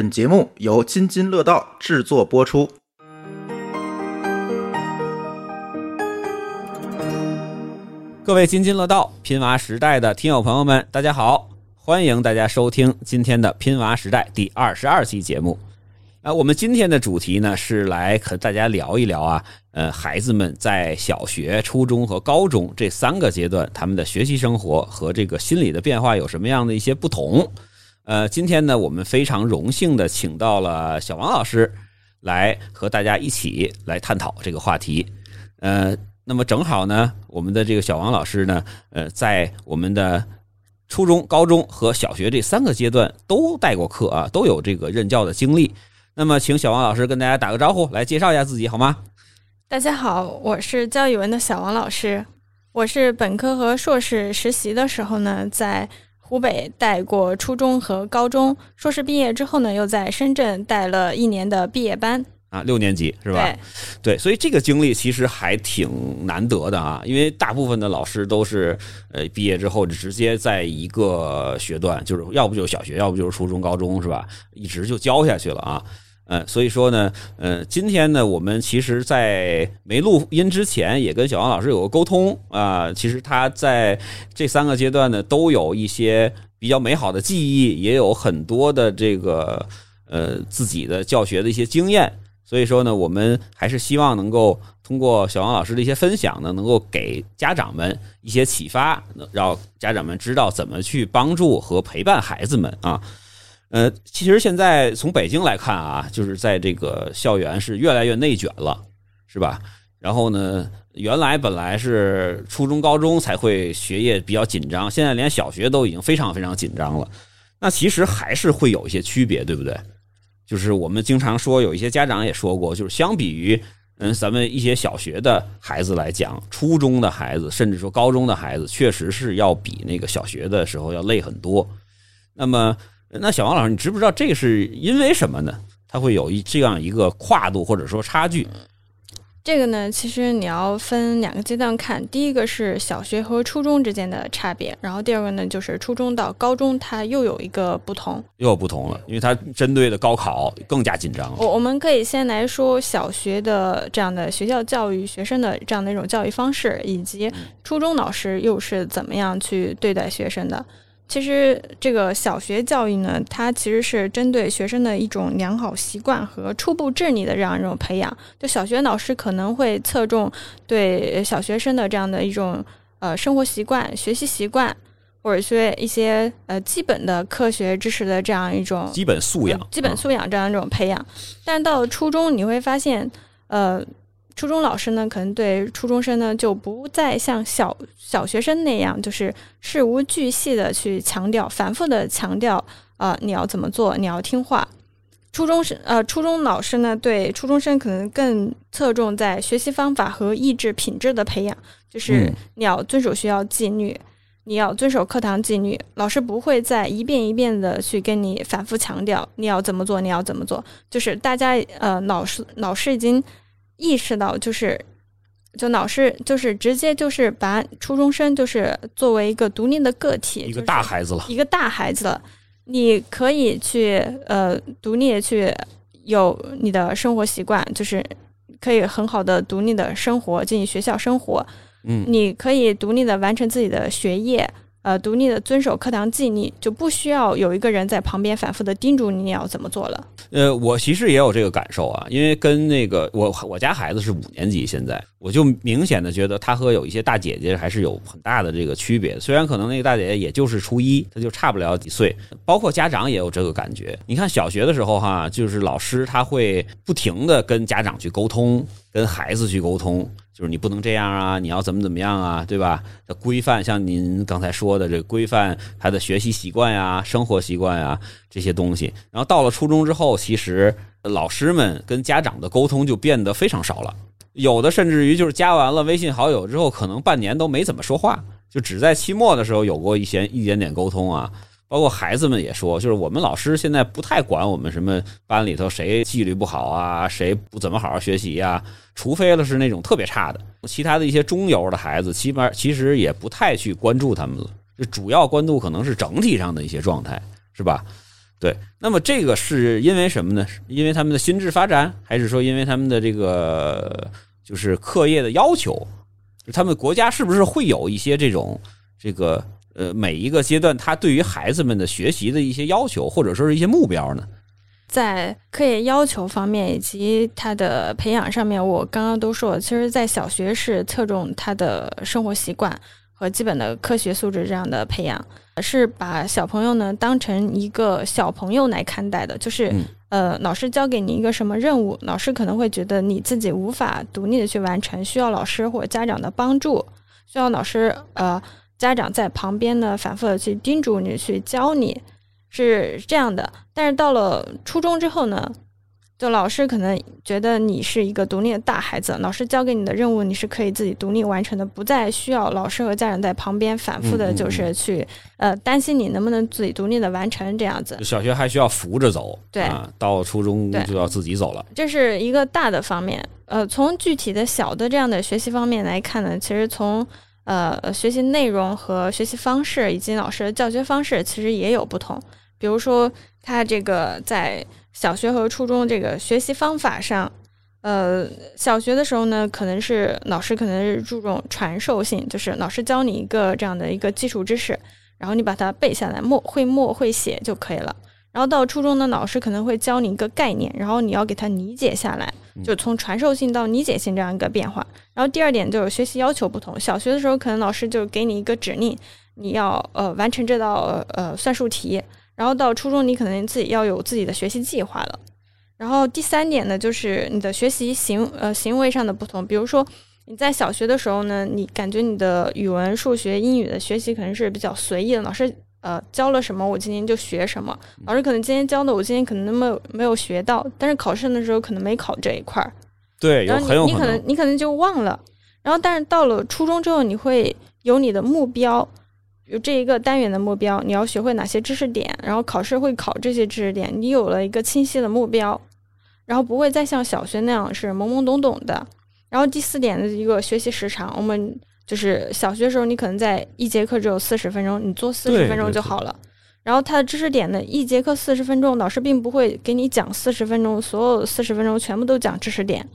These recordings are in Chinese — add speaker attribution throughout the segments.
Speaker 1: 本节目由津津乐道制作播出。
Speaker 2: 各位津津乐道拼娃时代的听友朋友们，大家好！欢迎大家收听今天的拼娃时代第二十二期节目。啊，我们今天的主题呢是来和大家聊一聊啊，呃，孩子们在小学、初中和高中这三个阶段，他们的学习生活和这个心理的变化有什么样的一些不同？呃，今天呢，我们非常荣幸的请到了小王老师来和大家一起来探讨这个话题。呃，那么正好呢，我们的这个小王老师呢，呃，在我们的初中、高中和小学这三个阶段都带过课啊，都有这个任教的经历。那么，请小王老师跟大家打个招呼，来介绍一下自己好吗？
Speaker 3: 大家好，我是教语文的小王老师。我是本科和硕士实习的时候呢，在湖北带过初中和高中。硕士毕业之后呢，又在深圳带了一年的毕业班。
Speaker 2: 啊，六年级是吧？
Speaker 3: 对，
Speaker 2: 对，所以这个经历其实还挺难得的啊，因为大部分的老师都是呃毕业之后就直接在一个学段，就是要不就是小学，要不就是初中、高中，是吧？一直就教下去了啊。嗯，所以说呢，呃，今天呢，我们其实，在没录音之前，也跟小王老师有个沟通啊。其实他在这三个阶段呢，都有一些比较美好的记忆，也有很多的这个呃自己的教学的一些经验。所以说呢，我们还是希望能够通过小王老师的一些分享呢，能够给家长们一些启发，能让家长们知道怎么去帮助和陪伴孩子们啊。呃，其实现在从北京来看啊，就是在这个校园是越来越内卷了，是吧？然后呢，原来本来是初中、高中才会学业比较紧张，现在连小学都已经非常非常紧张了。那其实还是会有一些区别，对不对？就是我们经常说，有一些家长也说过，就是相比于嗯咱们一些小学的孩子来讲，初中的孩子甚至说高中的孩子，确实是要比那个小学的时候要累很多。那么，那小王老师，你知不知道这是因为什么呢？它会有一这样一个跨度或者说差距？
Speaker 3: 这个呢，其实你要分两个阶段看。第一个是小学和初中之间的差别，然后第二个呢，就是初中到高中，它又有一个不同，
Speaker 2: 又有不同了，因为它针对的高考更加紧张。
Speaker 3: 我我们可以先来说小学的这样的学校教育学生的这样的一种教育方式，以及初中老师又是怎么样去对待学生的。其实这个小学教育呢，它其实是针对学生的一种良好习惯和初步智力的这样一种培养。就小学老师可能会侧重对小学生的这样的一种呃生活习惯、学习习惯，或者说一些呃基本的科学知识的这样一种
Speaker 2: 基本素养、
Speaker 3: 基本素养这样一种培养。但是到了初中，你会发现，呃。初中老师呢，可能对初中生呢就不再像小小学生那样，就是事无巨细的去强调，反复的强调啊，你要怎么做，你要听话。初中生呃，初中老师呢，对初中生可能更侧重在学习方法和意志品质的培养，就是你要遵守学校纪律，你要遵守课堂纪律。老师不会再一遍一遍的去跟你反复强调你要怎么做，你要怎么做，就是大家呃，老师老师已经。意识到就是，就老师就是直接就是把初中生就是作为一个独立的个体，
Speaker 2: 一个大孩子了，
Speaker 3: 一个大孩子了。你可以去呃独立去有你的生活习惯，就是可以很好的独立的生活，进行学校生活。
Speaker 2: 嗯，
Speaker 3: 你可以独立的完成自己的学业。呃，独立的遵守课堂纪律，就不需要有一个人在旁边反复的叮嘱你要怎么做了。
Speaker 2: 呃，我其实也有这个感受啊，因为跟那个我我家孩子是五年级，现在我就明显的觉得他和有一些大姐姐还是有很大的这个区别。虽然可能那个大姐姐也就是初一，他就差不了几岁，包括家长也有这个感觉。你看小学的时候哈，就是老师他会不停的跟家长去沟通，跟孩子去沟通。就是你不能这样啊，你要怎么怎么样啊，对吧？规范像您刚才说的这规范他的学习习惯呀、生活习惯呀这些东西。然后到了初中之后，其实老师们跟家长的沟通就变得非常少了，有的甚至于就是加完了微信好友之后，可能半年都没怎么说话，就只在期末的时候有过一些一点点沟通啊。包括孩子们也说，就是我们老师现在不太管我们什么班里头谁纪律不好啊，谁不怎么好好学习呀，除非了是那种特别差的，其他的一些中游的孩子，起码其实也不太去关注他们了。就主要关注可能是整体上的一些状态，是吧？对，那么这个是因为什么呢？因为他们的心智发展，还是说因为他们的这个就是课业的要求？他们国家是不是会有一些这种这个呃每一个阶段他对于孩子们的学习的一些要求，或者说是一些目标呢？
Speaker 3: 在课业要求方面以及他的培养上面，我刚刚都说了，其实，在小学是侧重他的生活习惯和基本的科学素质这样的培养，是把小朋友呢当成一个小朋友来看待的。就是，
Speaker 2: 嗯
Speaker 3: 呃，老师交给你一个什么任务，老师可能会觉得你自己无法独立的去完成，需要老师或者家长的帮助，需要老师呃家长在旁边呢反复的去叮嘱你，去教你。是这样的，但是到了初中之后呢，就老师可能觉得你是一个独立的大孩子，老师交给你的任务你是可以自己独立完成的，不再需要老师和家长在旁边反复的，就是去、呃担心你能不能自己独立的完成这样子。
Speaker 2: 小学还需要扶着走，
Speaker 3: 对
Speaker 2: 啊，到初中就要自己走了。
Speaker 3: 这是一个大的方面。呃，从具体的小的这样的学习方面来看呢，其实从呃学习内容和学习方式以及老师的教学方式，其实也有不同。比如说，他这个在小学和初中这个学习方法上，呃，小学的时候呢，可能是老师可能是注重传授性，就是老师教你一个这样的一个基础知识，然后你把它背下来，默会默会写就可以了。然后到初中的，老师可能会教你一个概念，然后你要给它理解下来，就从传授性到理解性这样一个变化。然后第二点就是学习要求不同，小学的时候可能老师就给你一个指令，你要呃完成这道呃算术题，然后到初中你可能自己要有自己的学习计划了。然后第三点呢，就是你的学习行呃行为上的不同，比如说你在小学的时候呢，你感觉你的语文、数学、英语的学习可能是比较随意的，老师呃教了什么我今天就学什么，老师可能今天教的我今天可能没有没有学到，但是考试的时候可能没考这一块儿，
Speaker 2: 对，有
Speaker 3: 然后
Speaker 2: 很有可
Speaker 3: 你你可能你可能就忘了，然后但是到了初中之后，你会有你的目标，有这一个单元的目标，你要学会哪些知识点，然后考试会考这些知识点，你有了一个清晰的目标，然后不会再像小学那样是懵懵懂懂的。然后第四点的一个学习时长，我们就是小学时候你可能在一节课只有四十分钟，你做四十分钟就好了。然后它的知识点呢，一节课四十分钟，老师并不会给你讲四十分钟，所有四十分钟全部都讲知识点，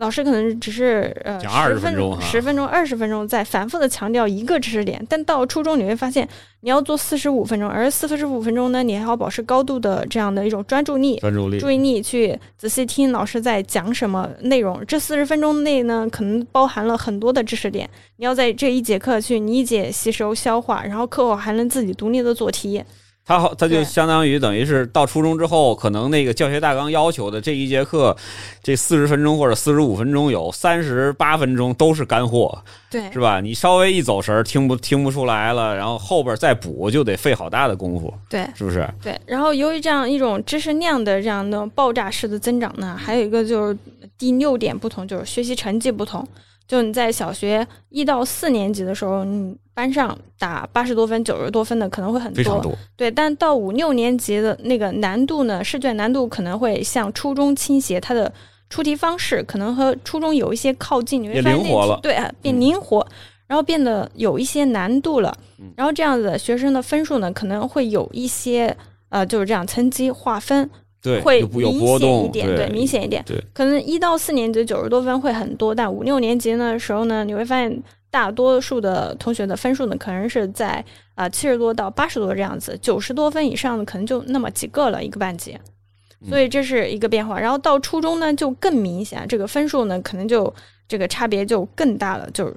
Speaker 3: 老师可能只是呃
Speaker 2: 讲20
Speaker 3: 十
Speaker 2: 分钟哈
Speaker 3: 十分钟、二十分钟在反复的强调一个知识点，但到初中你会发现，你要做四十五分钟，而四十五分钟呢，你还要保持高度的这样的一种专注力，
Speaker 2: 专注力，
Speaker 3: 注意力去仔细听老师在讲什么内容。这四十分钟内呢，可能包含了很多的知识点，你要在这一节课去理解、吸收、消化，然后课后还能自己独立的做题。
Speaker 2: 他好，他就相当于等于是到初中之后，可能那个教学大纲要求的这一节课，这四十分钟或者四十五分钟有三十八分钟都是干货，
Speaker 3: 对
Speaker 2: 是吧？你稍微一走神儿，听不听不出来了，然后后边再补就得费好大的功夫，
Speaker 3: 对
Speaker 2: 是不是？
Speaker 3: 对，然后由于这样一种知识量的这样的爆炸式的增长呢，还有一个就是第六点不同，就是学习成绩不同。就你在小学一到四年级的时候，你班上打八十多分、九十多分的可能会很多，
Speaker 2: 非常多，
Speaker 3: 对。但到五六年级的那个难度呢，试卷难度可能会向初中倾斜，它的出题方式可能和初中有一些靠近，你会
Speaker 2: 变
Speaker 3: 发现
Speaker 2: 灵活了。
Speaker 3: 对，啊变
Speaker 2: 嗯。
Speaker 3: 灵活，然后变得有一些难度了。
Speaker 2: 嗯。
Speaker 3: 然后这样子的学生的分数呢，可能会有一些呃，就是这样层级划分
Speaker 2: 对，
Speaker 3: 会明显，一点，对，明显一点。
Speaker 2: 对，
Speaker 3: 可能一到四年级九十多分会很多，但五六年级的时候呢，你会发现大多数的同学的分数呢，可能是在啊七十多到八十多这样子，九十多分以上的可能就那么几个了，一个班级。
Speaker 2: 嗯
Speaker 3: 所以这是一个变化，然后到初中呢就更明显，这个分数呢可能就这个差别就更大了。就是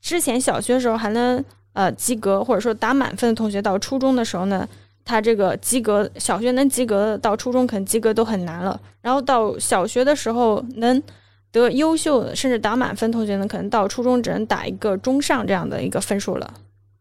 Speaker 3: 之前小学的时候还能呃及格或者说打满分的同学，到初中的时候呢，他这个及格小学能及格，到初中可能及格都很难了。然后到小学的时候能得优秀的甚至打满分同学呢，可能到初中只能打一个中上这样的一个分数了。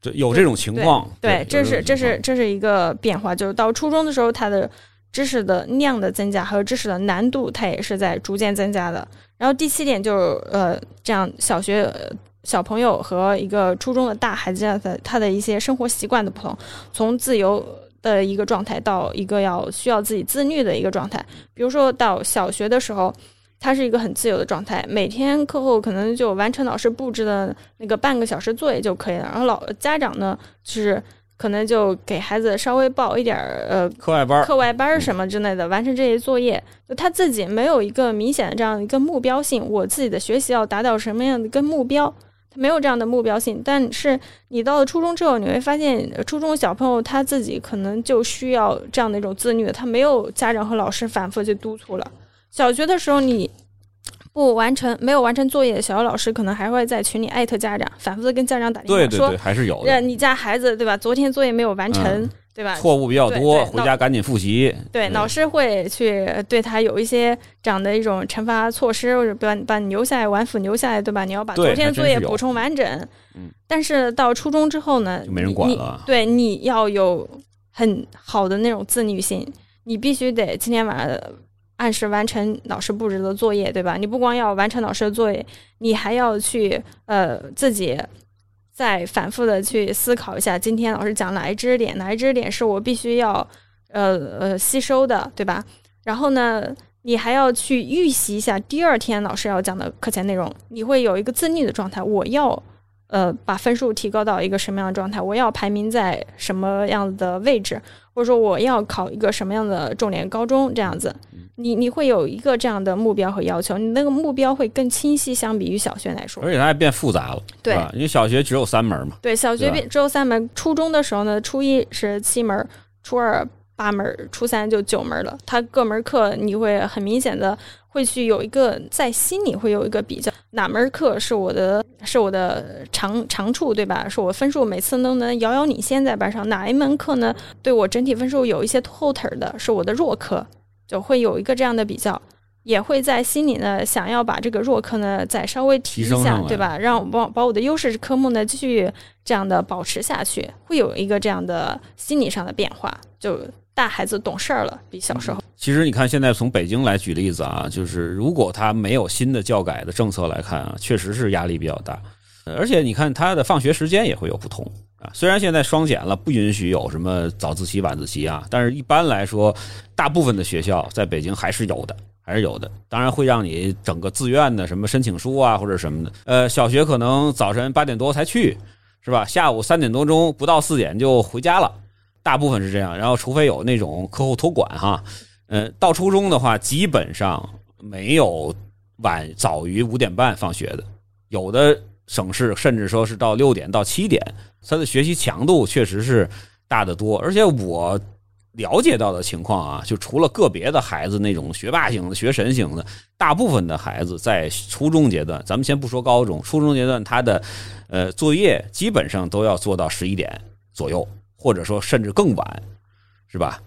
Speaker 2: 这有这种情况，
Speaker 3: 对，这是这是这是一个变化，就是到初中的时候，他的知识的量的增加，还有知识的难度，它也是在逐渐增加的。然后第七点就是呃，这样小学。呃小朋友和一个初中的大孩子的他的一些生活习惯的不同，从自由的一个状态到一个要需要自己自律的一个状态。比如说到小学的时候，他是一个很自由的状态，每天课后可能就完成老师布置的那个半个小时作业就可以了。然后老家长呢，就是可能就给孩子稍微报一点儿呃
Speaker 2: 课外班
Speaker 3: 课外班什么之类的，完成这些作业。就他自己没有一个明显的这样一个目标性，我自己的学习要达到什么样的一个目标，他没有这样的目标性。但是你到了初中之后，你会发现，呃初中小朋友他自己可能就需要这样的一种自律，他没有家长和老师反复去督促了。小学的时候你。不完成没有完成作业，小学老师可能还会在群里艾特家长，反复的跟家长打电话说
Speaker 2: 对对对，还是有的。
Speaker 3: 呃你家孩子对吧？昨天作业没有完成，
Speaker 2: 嗯
Speaker 3: 对吧？
Speaker 2: 错误比较多，回家赶紧复习。
Speaker 3: 对，
Speaker 2: 嗯
Speaker 3: 老师会去对他有一些这样的一种惩罚措施，或者把把你留下来，晚辅留下来，对吧？你要把昨天作业补充完整。
Speaker 2: 嗯，
Speaker 3: 但是到初中之后呢，
Speaker 2: 就没人管了
Speaker 3: 你对，你要有很好的那种自律性，你必须得今天晚上按时完成老师布置的作业，对吧？你不光要完成老师的作业，你还要去呃自己再反复的去思考一下，今天老师讲哪一知识点，哪一知识点是我必须要呃呃吸收的，对吧？然后呢，你还要去预习一下第二天老师要讲的课前内容，你会有一个自律的状态。我要呃把分数提高到一个什么样的状态？我要排名在什么样的位置？或者说我要考一个什么样的重点高中？这样子，你你会有一个这样的目标和要求，你那个目标会更清晰，相比于小学来说。
Speaker 2: 而且它还变复杂了，
Speaker 3: 对
Speaker 2: 吧？因为小学只有三门嘛，
Speaker 3: 对，小学变只有三门，初中的时候呢，初一是七门，初二八门，初三就九门了。它各门课你会很明显的会去有一个在心里会有一个比较，哪门课是我的是我的长长处，对吧？是我分数每次都能遥遥领先在班上。哪一门课呢，对我整体分数有一些拖后腿儿的，是我的弱科，就会有一个这样的比较。也会在心里呢，想要把这个弱科呢再稍微提一下对吧？让我把把我的优势科目呢继续这样的保持下去，会有一个这样的心理上的变化。就大孩子懂事儿了，比小时候。
Speaker 2: 其实你看，现在从北京来举例子啊，就是如果他没有新的教改的政策来看啊，确实是压力比较大。呃而且你看他的放学时间也会有不同啊。虽然现在双减了，不允许有什么早自习、晚自习啊，但是一般来说，大部分的学校在北京还是有的，还是有的。当然会让你整个自愿的什么申请书啊或者什么的。呃，小学可能早晨八点多才去，是吧？下午三点多钟不到四点就回家了。大部分是这样，然后除非有那种课后托管哈，呃，到初中的话，基本上没有晚早于五点半放学的，有的省市甚至说是到六点到七点，他的学习强度确实是大得多。而且我了解到的情况啊，就除了个别的孩子那种学霸型的、学神型的，大部分的孩子在初中阶段，咱们先不说高中，初中阶段他的呃作业基本上都要做到十一点左右，或者说甚至更晚，是吧？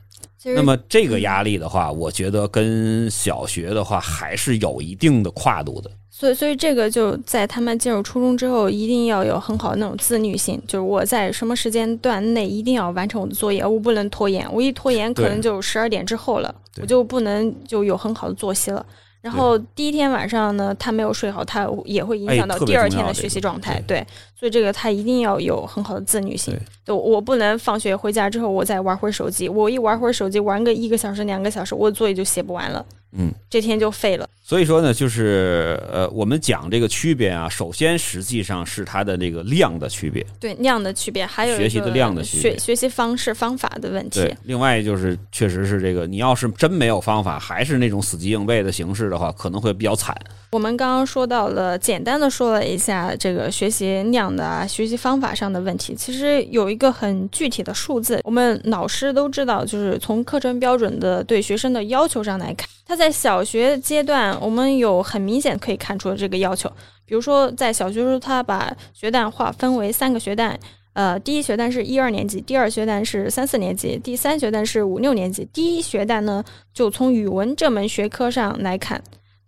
Speaker 2: 那么这个压力的话，我觉得跟小学的话还是有一定的跨度的。
Speaker 3: 所以，所以这个就在他们进入初中之后，一定要有很好的那种自律性，就是我在什么时间段内一定要完成我的作业，我不能拖延，我一拖延可能就十二点之后了，我就不能就有很好的作息了。然后第一天晚上呢，他没有睡好，他也会影响到第二天的学习状态。对，所以这个他一定要有很好的自律性。就我不能放学回家之后，我再玩会儿手机，我一玩会儿手机，玩个一个小时、两个小时，我的作业就写不完了，
Speaker 2: 嗯，
Speaker 3: 这天就废了。
Speaker 2: 所以说呢，就是呃，我们讲这个区别啊，首先实际上是它的这个量的区别，
Speaker 3: 对量的区别，还有
Speaker 2: 学习的量的区别
Speaker 3: 学学习方式方法的问题
Speaker 2: 对。。另外就是，确实是这个，你要是真没有方法，还是那种死记硬背的形式的话，可能会比较惨。
Speaker 3: 我们刚刚说到了，简单的说了一下这个学习量的啊，学习方法上的问题。其实有一个很具体的数字，我们老师都知道，就是从课程标准的对学生的要求上来看，他在小学阶段，我们有很明显可以看出这个要求。比如说，在小学时候，他把学段划分为三个学段。呃，第一学段是一二年级，第二学段是三四年级，第三学段是五六年级。第一学段呢，就从语文这门学科上来看，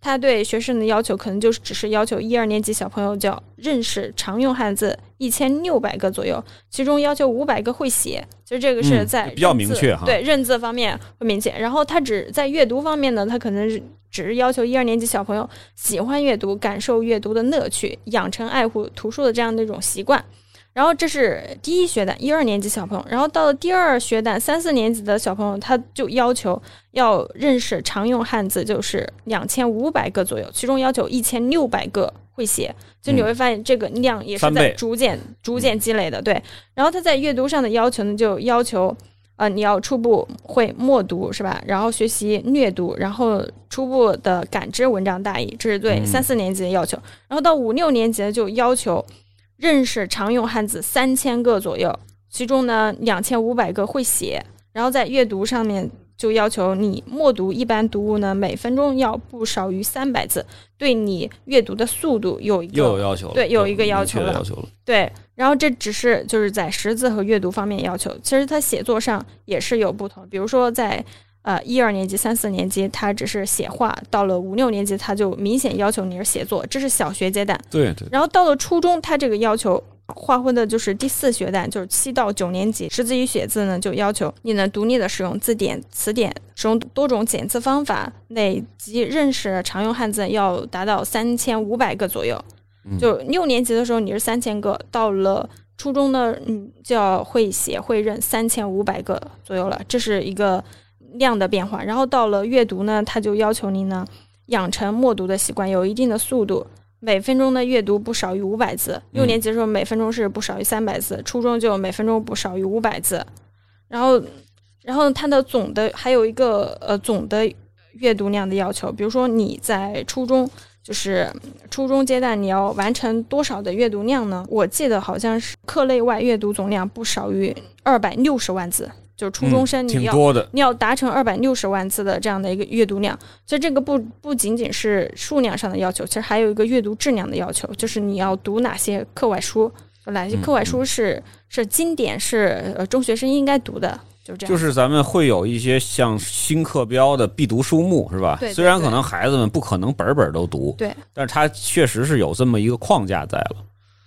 Speaker 3: 他对学生的要求可能就是只是要求一二年级小朋友就要认识常用汉字一千六百个左右，其中要求五百个会写，其实这个是
Speaker 2: 嗯
Speaker 3: 在
Speaker 2: 比较明确哈
Speaker 3: 对认字方面会明显。然后他只在阅读方面呢，他可能是只是要求一二年级小朋友喜欢阅读，感受阅读的乐趣，养成爱护图书的这样的一种习惯。然后这是第一学段，一二年级小朋友。然后到了第二学段，三四年级的小朋友，他就要求要认识常用汉字，就是两千五百个左右，其中要求一千六百个会写。就你会发现这个量也是在逐渐逐渐积累的，对。然后他在阅读上的要求呢，就要求。呃，你要初步会默读是吧？然后学习略读，然后初步的感知文章大意，这是对
Speaker 2: 嗯
Speaker 3: 三四年级的要求。然后到五六年级就要求认识常用汉字三千个左右，其中呢两千五百个会写。然后在阅读上面就要求你默读一般读物呢，每分钟要不少于三百字，对你阅读的速度有一个
Speaker 2: 又有要求了，
Speaker 3: 对有一个要求了
Speaker 2: 要求了。
Speaker 3: 对，然后这只是就是在识字和阅读方面要求，其实他写作上也是有不同。比如说在呃一二年级、三四年级，他只是写画；到了五六年级，他就明显要求你是写作，这是小学阶段。
Speaker 2: 对对，
Speaker 3: 然后到了初中，他这个要求划分的就是第四学段，就是七到九年级，识字与写字呢，就要求你能独立的使用字典、词典，使用多种检测方法，累计认识常用汉字要达到三千五百个左右。
Speaker 2: 嗯
Speaker 3: 就六年级的时候你是三千个，到了初中呢，嗯，就要会写会认三千五百个左右了，这是一个量的变化。然后到了阅读呢，他就要求你呢养成默读的习惯，有一定的速度，每分钟的阅读不少于五百字。六年级的时候每分钟是不少于三百字，初中就每分钟不少于五百字。然后，然后它的总的还有一个呃总的阅读量的要求，比如说你在初中。就是初中阶段，你要完成多少的阅读量呢？我记得好像是课内外阅读总量不少于二百六十万字，就是初中生
Speaker 2: 嗯
Speaker 3: 你要、你要达成二百六十万字的这样的一个阅读量，所以这个不不仅仅是数量上的要求，其实还有一个阅读质量的要求，就是你要读哪些课外书，哪些课外书是、是经典，是呃中学生应该读的，就是这样。
Speaker 2: 就是咱们会有一些像新课标的必读书目，是吧？
Speaker 3: 对对
Speaker 2: 虽然可能孩子们不可能本本都读，
Speaker 3: 对，
Speaker 2: 但是它确实是有这么一个框架在了。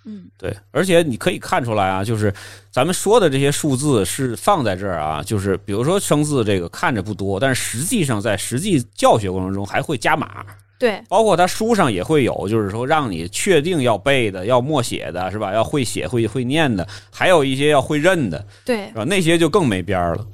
Speaker 3: 嗯，
Speaker 2: 对，而且你可以看出来啊，就是咱们说的这些数字是放在这儿啊，就是比如说生字这个看着不多，但是实际上在实际教学过程中还会加码，
Speaker 3: 对
Speaker 2: 包括他书上也会有，就是说让你确定要背的、要默写的，是吧？要会写、会会念的，还有一些要会认的，
Speaker 3: 对
Speaker 2: 是吧？那些就更没边儿了。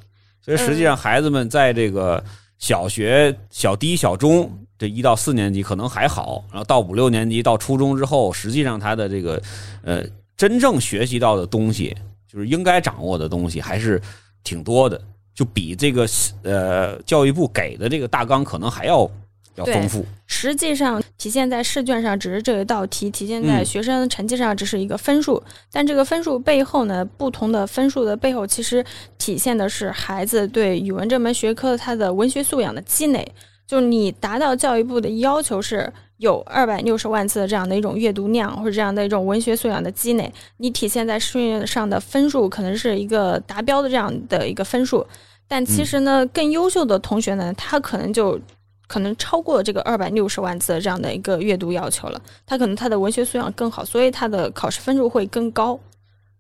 Speaker 2: 所以实际上，孩子们在这个小学、小低、小中这一到四年级可能还好，然后到五六年级到初中之后，实际上他的这个呃真正学习到的东西，就是应该掌握的东西，还是挺多的，就比这个呃教育部给的这个大纲可能还要要丰富。
Speaker 3: 实际上体现在试卷上只是这一道题，体现在
Speaker 2: 嗯
Speaker 3: 学生成绩上只是一个分数。但这个分数背后呢，不同的分数的背后，其实体现的是孩子对语文这门学科他的文学素养的积累。就是你达到教育部的要求是有二百六十万字的这样的一种阅读量，或者这样的一种文学素养的积累，你体现在试卷上的分数可能是一个达标的这样的一个分数。但其实呢，更优秀的同学呢，他可能就可能超过这个二百六十万字的这样的一个阅读要求了，他可能他的文学素养更好，所以他的考试分数会更高。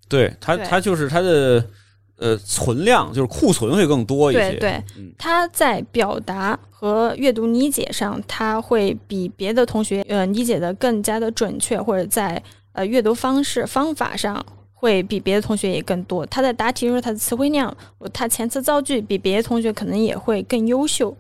Speaker 2: 对他，
Speaker 3: 对
Speaker 2: 他就是他的呃存量，就是库存会更多一些。
Speaker 3: 对对
Speaker 2: 嗯，
Speaker 3: 他在表达和阅读理解上，他会比别的同学呃理解的更加的准确，或者在呃阅读方式方法上。会比别的同学也更多，他在答题的时候，他的词汇量，他前词造句比别的同学可能也会更优秀。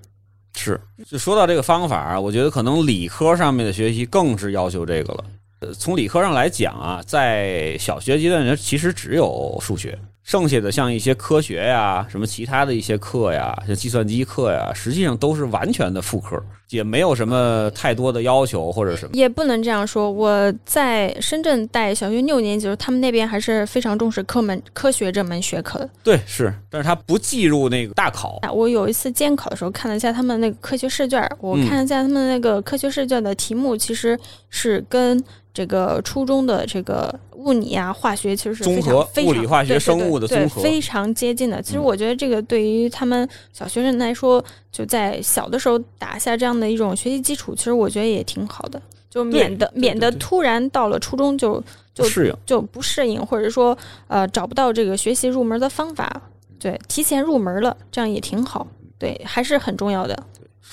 Speaker 2: 是，就说到这个方法啊，我觉得可能理科上面的学习更是要求这个了。呃，从理科上来讲啊，在小学阶段其实只有数学，剩下的像一些科学呀、什么其他的一些课呀，像计算机课呀，实际上都是完全的副科，也没有什么太多的要求或者什么。
Speaker 3: 也不能这样说。我在深圳带小学六年级的时候，他们那边还是非常重视科门科学这门学科的。
Speaker 2: 对，是，但是他不计入那个大考。
Speaker 3: 啊我有一次监考的时候看了一下他们那个科学试卷，我
Speaker 2: 嗯
Speaker 3: 看了一下他们那个科学试卷的题目，其实是跟这个初中的这个物理啊、化学其实是非
Speaker 2: 综合
Speaker 3: 常非常
Speaker 2: 物理化学生物的
Speaker 3: 对
Speaker 2: 综合
Speaker 3: 非常接近的。其实
Speaker 2: 嗯
Speaker 3: 我觉得这个对于他们小学生来说，就在小的时候打下这样的一种学习基础，其实我觉得也挺好的，就免得免得突然到了初中就就
Speaker 2: 适应，
Speaker 3: 就不适应，或者说呃找不到这个学习入门的方法，对，提前入门了，这样也挺好，对，还是很重要的。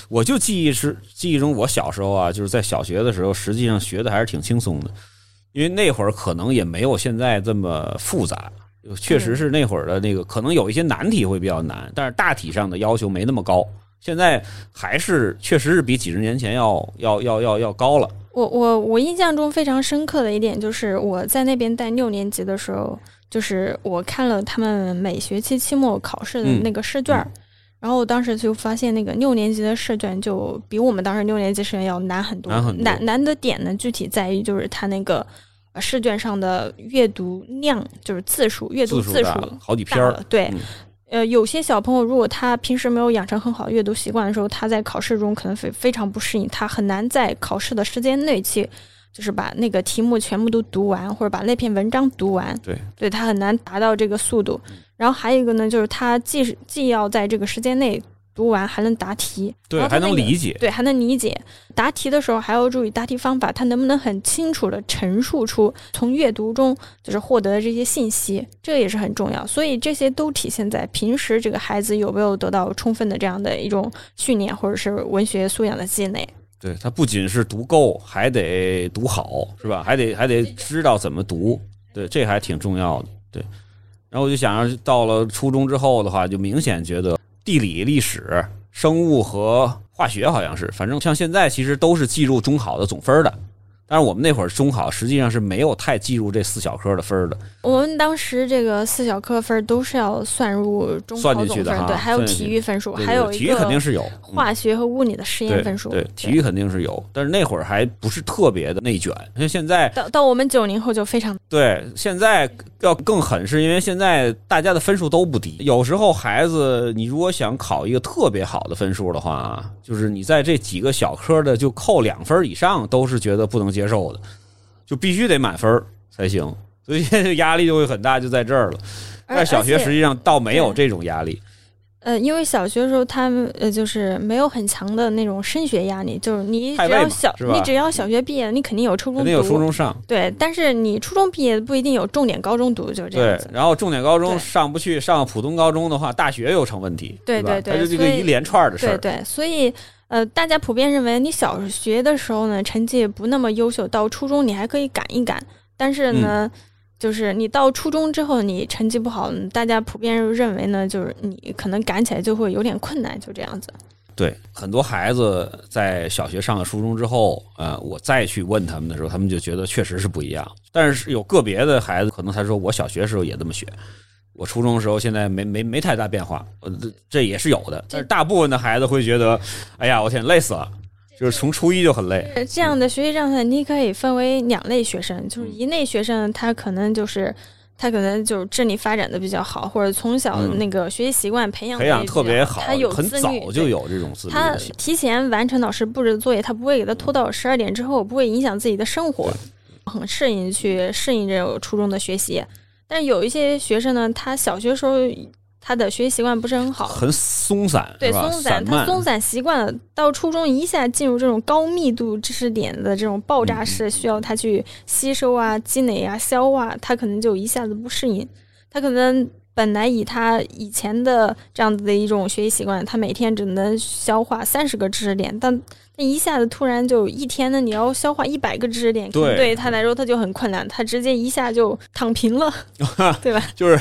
Speaker 2: 我就记忆是记忆中，我小时候啊，就是在小学的时候，实际上学的还是挺轻松的。因为那会儿可能也没有现在这么复杂，确实是那会儿的那个可能有一些难题会比较难，但是大体上的要求没那么高。现在还是确实是比几十年前要要要要要高了。
Speaker 3: 我我我印象中非常深刻的一点就是我在那边带六年级的时候，就是我看了他们每学期期末考试的那个试卷儿，然后我当时就发现那个六年级的试卷就比我们当时六年级试卷要难很多。
Speaker 2: 难很多
Speaker 3: 难难的点呢，具体在于就是它那个呃试卷上的阅读量，就是字数阅读字数
Speaker 2: 好几篇儿
Speaker 3: 了，对。
Speaker 2: 嗯
Speaker 3: 呃，有些小朋友如果他平时没有养成很好的阅读习惯的时候，他在考试中可能非非常不适应，他很难在考试的时间内去，就是把那个题目全部都读完，或者把那篇文章读完。
Speaker 2: 对，
Speaker 3: 对他很难达到这个速度。然后还有一个呢，就是他既是既要在这个时间内读完，还能答题，
Speaker 2: 对，还能理解。
Speaker 3: 对，还能理解。答题的时候还要注意答题方法，他能不能很清楚的陈述出从阅读中就是获得的这些信息，这个也是很重要。所以这些都体现在平时这个孩子有没有得到充分的这样的一种训练，或者是文学素养的积累。
Speaker 2: 对他不仅是读够，还得读好，是吧？还得还得知道怎么读，对，这还挺重要的。对，然后我就想着，到了初中之后的话，就明显觉得地理、历史、生物和化学好像是，反正像现在其实都是计入中考的总分的。但是我们那会儿中考实际上是没有太计入这四小科的分儿的，
Speaker 3: 我们当时这个四小科分都是要算入中考总分，对，还有体育分数，还有
Speaker 2: 体育肯定是有，嗯
Speaker 3: 化学和物理的实验分数。
Speaker 2: 对，体育肯定是有，但是那会儿还不是特别的内卷，像现在
Speaker 3: 到到我们九零后就非常
Speaker 2: 对，现在要更狠，是因为现在大家的分数都不低。有时候孩子，你如果想考一个特别好的分数的话，就是你在这几个小科的就扣两分以上，都是觉得不能接受的，就必须得满分才行。所以这压力就会很大，就在这儿了。
Speaker 3: 而
Speaker 2: 但小学实际上倒没有这种压力，
Speaker 3: 呃，因为小学的时候他们呃就是没有很强的那种升学压力，就是你只要小你只要小学毕业，你肯定有初中读，
Speaker 2: 肯定有初中上。
Speaker 3: 对，但是你初中毕业不一定有重点高中读，就是这样子，。
Speaker 2: 对然后重点高中上不去，上普通高中的话，大学又成问题，
Speaker 3: 对对对
Speaker 2: 它就这个一连串的事儿。
Speaker 3: 对对，所以呃，大家普遍认为你小学的时候呢，成绩不那么优秀，到初中你还可以赶一赶，但是呢。
Speaker 2: 嗯
Speaker 3: 就是你到初中之后，你成绩不好，大家普遍认为呢，就是你可能赶起来就会有点困难，就这样子。
Speaker 2: 对，很多孩子在小学上了初中之后，呃，我再去问他们的时候，他们就觉得确实是不一样。但是有个别的孩子，可能他说我小学时候也这么学，我初中的时候现在没没没太大变化，呃，这这也是有的。但是大部分的孩子会觉得，哎呀，我天，累死了，就是从初一就很累。
Speaker 3: 呃这样的学习状态，你可以分为两类学生，就是
Speaker 2: 嗯
Speaker 3: 一类学生，他可能就是他可能就是智力发展的比较好，或者从小
Speaker 2: 嗯
Speaker 3: 那个学习习惯培养得
Speaker 2: 培养特别好
Speaker 3: 他有，
Speaker 2: 很早就。有这种自律
Speaker 3: 他提前完成老师布置的作业，他不会给他拖到十二点之后，不会影响自己的生活，很适应去适应这种初中的学习。但有一些学生呢，他小学时候他的学习习惯不是很好，
Speaker 2: 很松散，
Speaker 3: 对松散，他，松散习惯了，到初中一下进入这种高密度知识点的这种爆炸
Speaker 2: 嗯
Speaker 3: 式，需要他去吸收啊、积累啊、消化，他可能就一下子不适应。他可能本来以他以前的这样子的一种学习习惯，他每天只能消化三十个知识点，但那一下子突然就一天呢，你要消化一百个知识点，可能
Speaker 2: 对
Speaker 3: 对他来说他就很困难，他直接一下就躺平了，对吧？
Speaker 2: 就是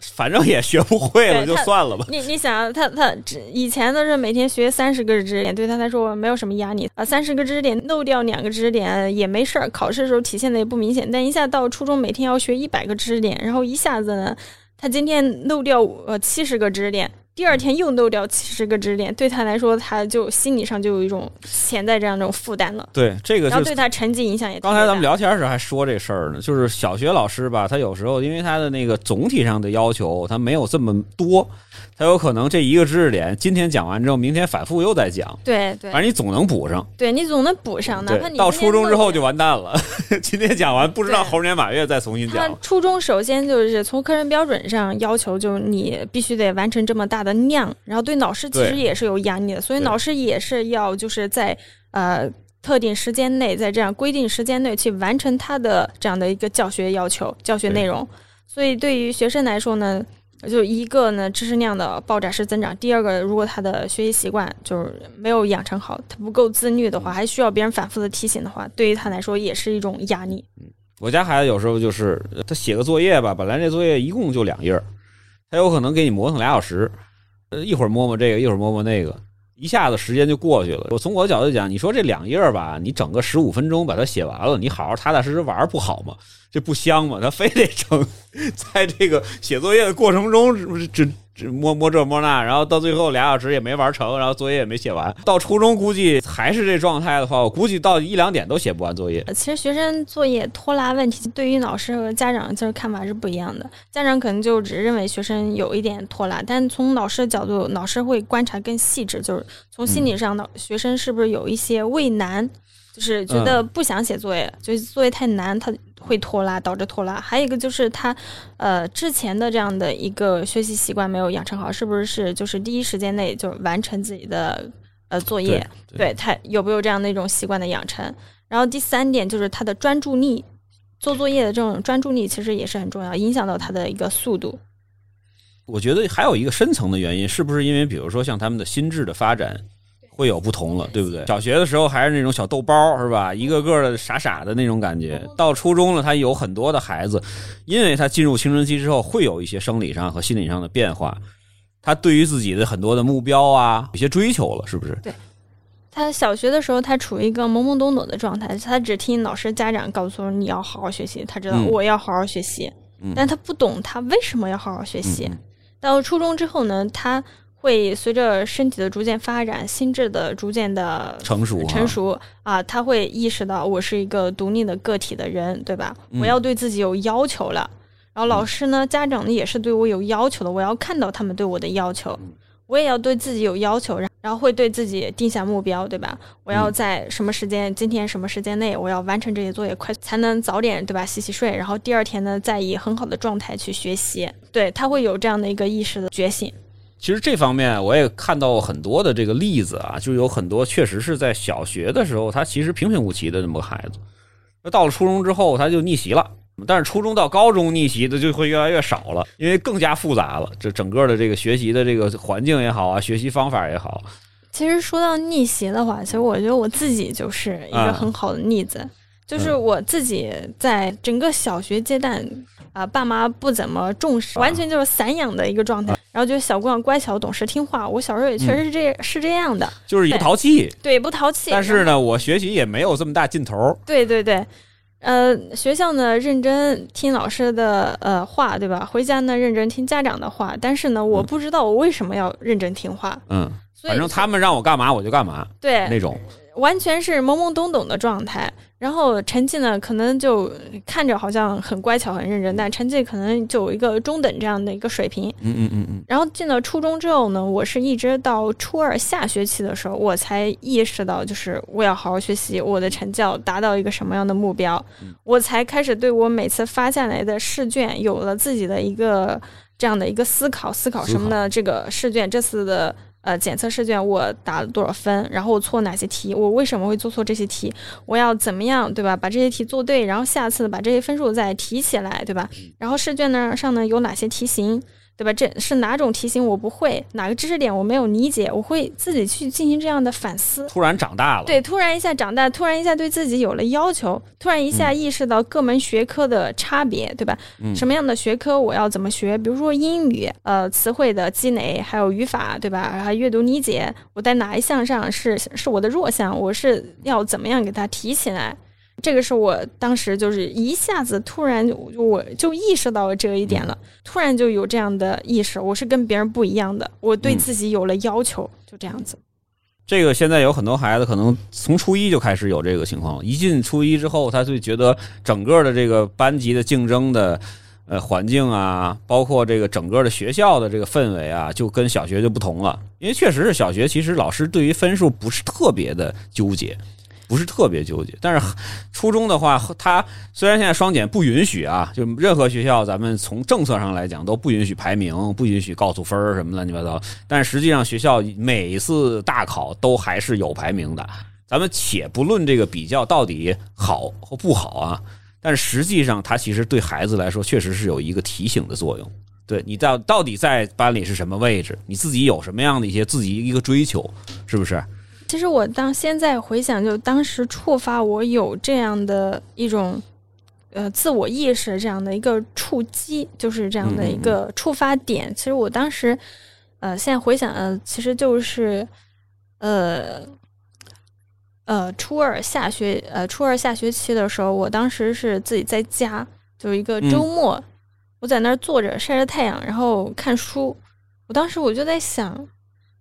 Speaker 2: 反正也学不会了，就算了吧。
Speaker 3: 你你想啊，他他只以前的是每天学三十个知识点，对他来说没有什么压力啊，三十个知识点漏掉两个知识点也没事儿，考试的时候体现的也不明显。但一下到初中，每天要学一百个知识点，然后一下子呢，他今天漏掉呃七十个知识点。第二天又漏掉七十个知识点，对他来说，他就心理上就有一种潜在这样一种负担了，
Speaker 2: 对，这个
Speaker 3: 然后
Speaker 2: 是
Speaker 3: 对他成绩影响也
Speaker 2: 刚才咱们聊天时还说这事儿呢，就是小学老师吧，他有时候因为他的那个总体上的要求，他没有这么多，他有可能这一个知识点今天讲完之后，明天反复又再讲，
Speaker 3: 对对。
Speaker 2: 反正你总能补上。
Speaker 3: 对，你总能补上，哪怕你，到
Speaker 2: 初中之后就完蛋了，今天讲完不知道猴年马月再重新讲。
Speaker 3: 初中首先就是从课程标准上要求，就是你必须得完成这么大的量，然后对老师其实也是有压力的，所以
Speaker 2: 对
Speaker 3: 老师也是要就是在呃特定时间内，在这样规定时间内去完成他的这样的一个教学要求、教学内容。所以对于学生来说呢，就一个呢知识量的爆炸式增长，第二个如果他的学习习惯就是没有养成好，他不够自律的话，还需要别人反复的提醒的话，对于他来说也是一种压力。
Speaker 2: 我家孩子有时候就是呃他写个作业吧，本来这作业一共就两页儿，他有可能给你磨蹭俩小时，一会儿摸摸这个，一会儿摸摸那个，一下子时间就过去了。我从我的角度讲，你说这两页吧，你整个十五分钟把它写完了，你好好踏踏实实玩不好吗？这不香吗？他非得整，在这个写作业的过程中，是不是只摸摸这摸那，然后到最后俩小时也没玩成，然后作业也没写完。到初中估计还是这状态的话，我估计到一两点都写不完作业。
Speaker 3: 呃其实学生作业拖拉问题，对于老师和家长就是看法是不一样的。家长可能就只认为学生有一点拖拉，但从老师的角度，老师会观察更细致，就是从心理上的学生是不是有一些畏难，就是觉得不想写作业，就是作业太难，他会拖拉，导致拖拉。还有一个就是他，呃，之前的这样的一个学习习惯没有养成好，是不是是就是第一时间内就完成自己的呃作业？
Speaker 2: 对
Speaker 3: 对他有没有这样的一种习惯的养成？然后第三点就是他的专注力，做作业的这种专注力其实也是很重要，影响到他的一个速度。
Speaker 2: 我觉得还有一个深层的原因，是不是因为比如说像他们的心智的发展会有不同了，对不对？小学的时候还是那种小豆包是吧？一个个的傻傻的那种感觉。到初中了，他有很多的孩子，因为他进入青春期之后，会有一些生理上和心理上的变化，他对于自己的很多的目标啊，有些追求了，是不是？
Speaker 3: 对他小学的时候，他处于一个懵懵懂懂的状态，他只听老师、家长告诉你要好好学习，他知道
Speaker 2: 嗯
Speaker 3: 我要好好学习，
Speaker 2: 嗯
Speaker 3: 但他不懂他为什么要好好学习。
Speaker 2: 嗯
Speaker 3: 到初中之后呢，他会随着身体的逐渐发展，心智的逐渐的
Speaker 2: 成熟啊
Speaker 3: 成熟啊，他会意识到我是一个独立的个体的人，对吧？
Speaker 2: 嗯
Speaker 3: 我要对自己有要求了。然后老师呢，家长呢也是对我有要求的，我要看到他们对我的要求，
Speaker 2: 嗯
Speaker 3: 我也要对自己有要求，然然后会对自己定下目标，对吧？我要在什么时间，今天什么时间内，我要完成这些作业，快才能早点，对吧？洗洗睡，然后第二天呢，再以很好的状态去学习。对他会有这样的一个意识的觉醒。
Speaker 2: 其实这方面我也看到很多的这个例子啊，就有很多确实是在小学的时候，他其实平平无奇的这么个孩子，那到了初中之后他就逆袭了。但是初中到高中逆袭的就会越来越少了，因为更加复杂了。这整个的这个学习的这个环境也好啊，学习方法也好，
Speaker 3: 其实说到逆袭的话，其实我觉得我自己就是一个
Speaker 2: 嗯
Speaker 3: 很好的例子，就是我自己在整个小学阶段啊、爸妈不怎么重视，完全就是散养的一个状态。然后就是小姑娘乖巧懂事听话，我小时候也确实是这、是这样的，
Speaker 2: 就是不淘气。
Speaker 3: 对，不淘气。
Speaker 2: 但是呢，我学习也没有这么大劲头。
Speaker 3: 对对对，呃，学校呢认真听老师的呃话，对吧？回家呢认真听家长的话，但是呢，我不知道我为什么要认真听话，
Speaker 2: 嗯，反正他们让我干嘛我就干嘛
Speaker 3: 对
Speaker 2: 那种。
Speaker 3: 完全是懵懵懂懂的状态。然后成绩呢，可能就看着好像很乖巧、很认真，但成绩可能就有一个中等这样的一个水平。
Speaker 2: 嗯嗯嗯嗯，
Speaker 3: 然后进了初中之后呢，我是一直到初二下学期的时候，我才意识到，就是我要好好学习，我的成绩要达到一个什么样的目标，我才开始对我每次发下来的试卷有了自己的一个这样的一个思考，思考什么呢？这个试卷这次的。呃，检测试卷我打了多少分？然后我错哪些题？我为什么会做错这些题？我要怎么样，对吧？把这些题做对，然后下次把这些分数再提起来，对吧？然后试卷呢上呢有哪些题型？对吧？这是哪种题型我不会，哪个知识点我没有理解，我会自己去进行这样的反思。
Speaker 2: 突然长大了。
Speaker 3: 对，突然一下长大，突然一下对自己有了要求，突然一下意识到各门学科的差别，对吧？
Speaker 2: 嗯
Speaker 3: 什么样的学科我要怎么学？比如说英语，呃，词汇的积累，还有语法，对吧？还有阅读理解，我在哪一项上是是我的弱项，我是要怎么样给它提起来？这个是我当时就是一下子突然就我就意识到了这一点了，突然就有这样的意识，我是跟别人不一样的，我对
Speaker 2: 嗯
Speaker 3: 自己有了要求，就这样子。
Speaker 2: 这个现在有很多孩子可能从初一就开始有这个情况，一进初一之后，他就觉得整个的这个班级的竞争的呃环境啊，包括这个整个的学校的这个氛围啊，就跟小学就不同了。因为确实是小学，其实老师对于分数不是特别的纠结。不是特别纠结，但是初中的话，他虽然现在双减不允许啊，就任何学校咱们从政策上来讲都不允许排名，不允许告诉分儿什么乱七八糟，但实际上学校每次大考都还是有排名的。咱们且不论这个比较到底好或不好啊，但实际上它其实对孩子来说确实是有一个提醒的作用。对你到到底在班里是什么位置，你自己有什么样的一些自己一个追求，是不是？
Speaker 3: 其实我当现在回想，就当时触发我有这样的一种呃自我意识这样的一个触击，就是这样的一个触发点。其实我当时，呃，现在回想，呃，其实就是，呃。呃，初二下学，呃，初二下学期的时候，我当时是自己在家，就是一个周末，我在那儿坐着晒着太阳，然后看书。我当时我就在想，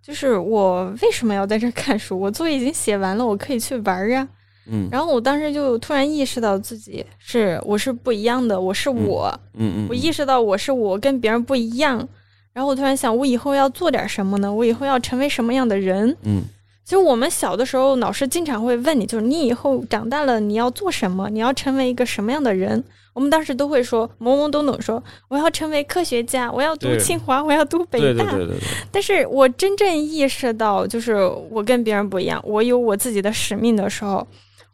Speaker 3: 就是我为什么要在这看书？我作业已经写完了，我可以去玩儿啊。
Speaker 2: 嗯
Speaker 3: 然后我当时就突然意识到自己是我是不一样的，我是我，
Speaker 2: 嗯嗯，
Speaker 3: 我意识到我是我，跟别人不一样。然后我突然想，我以后要做点什么呢？我以后要成为什么样的人？
Speaker 2: 嗯
Speaker 3: 其实我们小的时候，老师经常会问你，就是你以后长大了你要做什么？你要成为一个什么样的人？我们当时都会说懵懵懂懂说我要成为科学家，我要读清华，我要读北大。
Speaker 2: 对对对对，
Speaker 3: 但是我真正意识到，就是我跟别人不一样，我有我自己的使命的时候，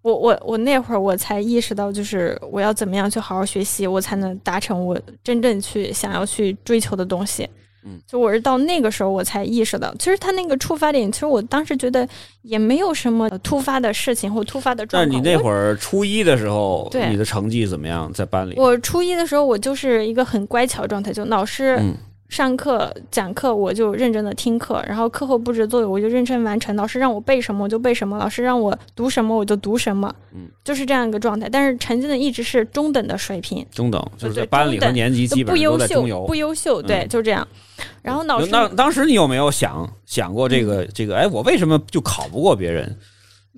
Speaker 3: 我我我那会儿我才意识到，就是我要怎么样去好好学习，我才能达成我真正去想要去追求的东西。
Speaker 2: 嗯，
Speaker 3: 就我是到那个时候我才意识到，其实他那个触发点，其实我当时觉得也没有什么突发的事情或突发的状况。
Speaker 2: 但你那会儿初一的时候，
Speaker 3: 对
Speaker 2: 你的成绩怎么样？在班里？
Speaker 3: 我初一的时候，我就是一个很乖巧的状态，就老师
Speaker 2: 嗯
Speaker 3: 上课讲课我就认真的听课，然后课后布置作业我就认真完成，老师让我背什么我就背什么，老师让我读什么我就读什么，
Speaker 2: 嗯，
Speaker 3: 就是这样一个状态。但是成绩呢一直是中等的水平，
Speaker 2: 中等，就是在班里和年级基本上都
Speaker 3: 优秀
Speaker 2: 在中游，
Speaker 3: 不。优秀，对，
Speaker 2: 嗯
Speaker 3: 就这样。然后老师
Speaker 2: 那当时你有没有想想过这个这个？哎，我为什么就考不过别人？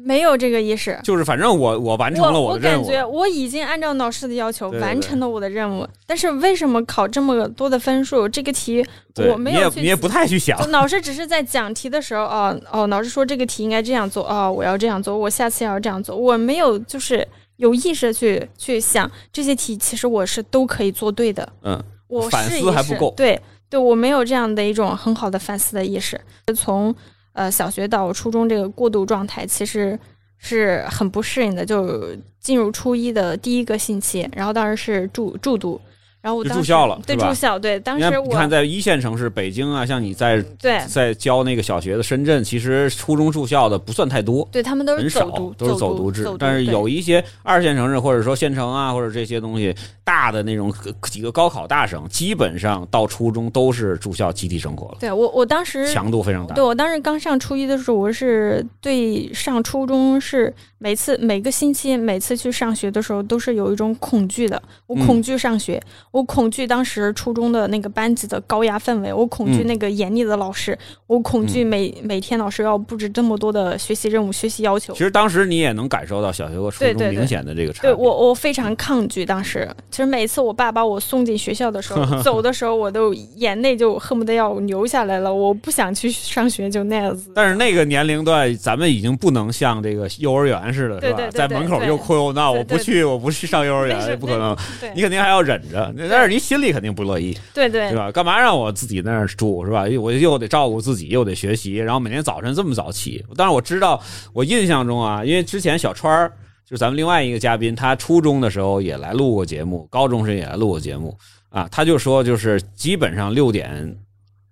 Speaker 3: 没有这个意识。
Speaker 2: 就是反正我我完成了
Speaker 3: 我
Speaker 2: 的任务，
Speaker 3: 感觉我已经按照老师的要求完成了我的任务，但是为什么考这么多的分数？这个题我没有去
Speaker 2: 你也不太去想，
Speaker 3: 老师只是在讲题的时候，哦哦，老师说这个题应该这样做，哦，我要这样做，我下次要这样做，我没有就是有意识地去去想这些题，其实我是都可以做对的，
Speaker 2: 嗯，
Speaker 3: 我
Speaker 2: 反思还不够
Speaker 3: 对对，我没有这样的一种很好的反思的意识。从呃小学到初中这个过渡状态，其实是很不适应的。就进入初一的第一个星期，然后当时是住住读，然后我
Speaker 2: 就住校了
Speaker 3: 对住校，对，当时我
Speaker 2: 你看，在一线城市，北京啊，像你在
Speaker 3: 对
Speaker 2: 在教那个小学的深圳，其实初中住校的不算太多，
Speaker 3: 对他们都是
Speaker 2: 很少都是
Speaker 3: 走
Speaker 2: 读制
Speaker 3: 走。
Speaker 2: 但是有一些二线城市或者说县城啊，或者这些东西大的那种几个高考大省，基本上到初中都是住校集体生活了，
Speaker 3: 对我我当时
Speaker 2: 强度非常大
Speaker 3: 对。我当时刚上初一的时候，我是对上初中是每次每个星期每次去上学的时候都是有一种恐惧的。我
Speaker 2: 嗯
Speaker 3: 恐惧上学，我恐惧当时初中的那个班级的高压氛围，我恐惧
Speaker 2: 嗯
Speaker 3: 那个严厉的老师，我恐惧每、每天老师要布置这么多的学习任务、学习要求
Speaker 2: 其。实当时你也能感受到小学和初中明显的这个差别。
Speaker 3: 对我，我非常抗拒。当时，其实每次我爸把我送进学校的时候，走的时候，我都眼泪就恨不得要流下来了。我不想去上学，就那样子。
Speaker 2: 但是那个年龄段，咱们已经不能像这个幼儿园似的，是吧？
Speaker 3: 对对对
Speaker 2: 在门口又哭又闹，我不去，我不去上幼儿园，不可能。你肯定还要忍着，但是你心里肯定不乐意，
Speaker 3: 对对
Speaker 2: 对吧？干嘛让我自己在那儿住，是吧？我又得照顾自己，又得学习，然后每天早晨这么早起。但是我知道，我印象中啊，因为之前小川儿就是咱们另外一个嘉宾，他初中的时候也来录过节目，高中时也来录过节目啊，他就说，就是基本上六点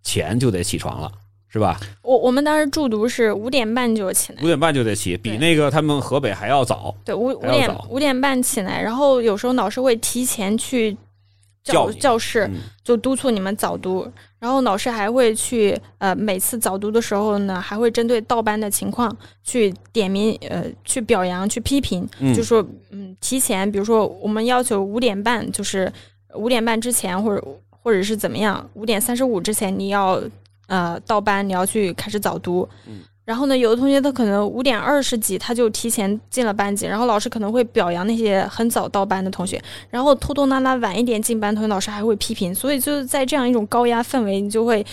Speaker 2: 前就得起床了，是吧？
Speaker 3: 我我们当时住读是五点半就起来
Speaker 2: 五，点半就得起，比那个他们河北还要早。
Speaker 3: 对五五点五点半起来，然后有时候老师会提前去
Speaker 2: 叫
Speaker 3: 教教室，
Speaker 2: 嗯
Speaker 3: 就督促你们早读。然后老师还会去呃每次早读的时候呢，还会针对倒班的情况去点名呃去表扬去批评，
Speaker 2: 嗯
Speaker 3: 就说嗯提前，比如说我们要求五点半，就是五点半之前或者或者是怎么样，五点三十五之前你要呃到班，你要去开始早读。
Speaker 2: 嗯
Speaker 3: 然后呢，有的同学他可能五点二十几他就提前进了班级，然后老师可能会表扬那些很早到班的同学，然后拖拖拉拉晚一点进班同学，老师还会批评。所以就是在这样一种高压氛围，你就会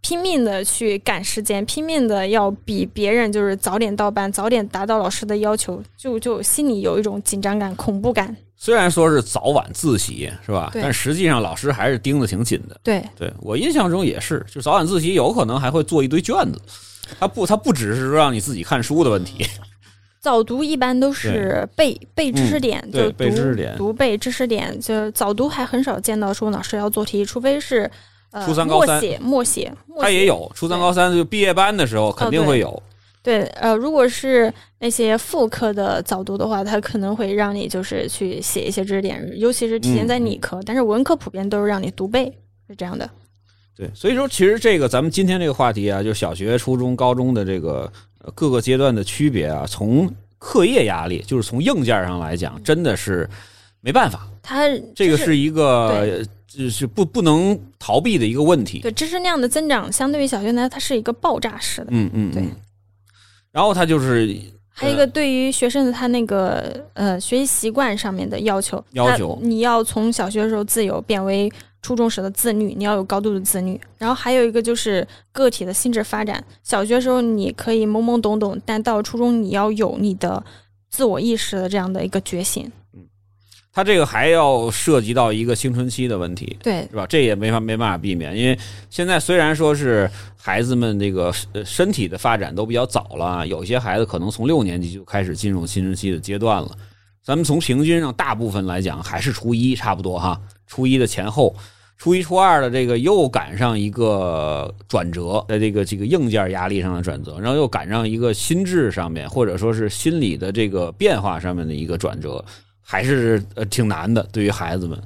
Speaker 3: 拼命的去赶时间，拼命的要比别人就是早点到班，早点达到老师的要求，就就心里有一种紧张感、恐怖感。
Speaker 2: 虽然说是早晚自习是吧？
Speaker 3: 对
Speaker 2: 但实际上老师还是盯得挺紧的。
Speaker 3: 对，
Speaker 2: 对我印象中也是，就早晚自习有可能还会做一堆卷子，他不他不只是说让你自己看书的问题，
Speaker 3: 早读一般都是背背知识点，
Speaker 2: 对
Speaker 3: 就读
Speaker 2: 背知识点
Speaker 3: 读背知识点。就早读还很少见到说老师要做题，除非是呃
Speaker 2: 初三高三
Speaker 3: 默写默写，默写
Speaker 2: 他也有初三高三就毕业班的时候肯定会有。
Speaker 3: 对，呃，如果是那些副科的早读的话，他可能会让你就是去写一些知识点，尤其是体现在理科，但是文科普遍都是让你读背，是这样的。
Speaker 2: 对，所以说其实这个咱们今天这个话题啊，就小学、初中、高中的这个呃各个阶段的区别啊，从课业压力，就是从硬件上来讲，真的是没办法，
Speaker 3: 它
Speaker 2: 这个是一个就是不不能逃避的一个问题。
Speaker 3: 对知识量的增长，相对于小学呢，它是一个爆炸式的。
Speaker 2: 嗯嗯对。然后它就是
Speaker 3: 还有一个对于学生的他那个呃学习习惯上面的要求，
Speaker 2: 要求
Speaker 3: 你要从小学的时候自由变为初中时的自律，你要有高度的自律。然后还有一个就是个体的心智发展，小学时候你可以懵懵懂懂，但到了初中你要有你的自我意识的这样的一个觉醒。
Speaker 2: 嗯，他这个还要涉及到一个青春期的问题。
Speaker 3: 对
Speaker 2: 是吧？这也没法没办法避免，因为现在虽然说是孩子们这个呃身体的发展都比较早了啊，有些孩子可能从六年级就开始进入青春期的阶段了。咱们从平均上大部分来讲，还是初一差不多哈，初一的前后，初一初二的这个又赶上一个转折，在这个这个硬件压力上的转折，然后又赶上一个心智上面或者说是心理的这个变化上面的一个转折，还是呃挺难的，对于孩子们。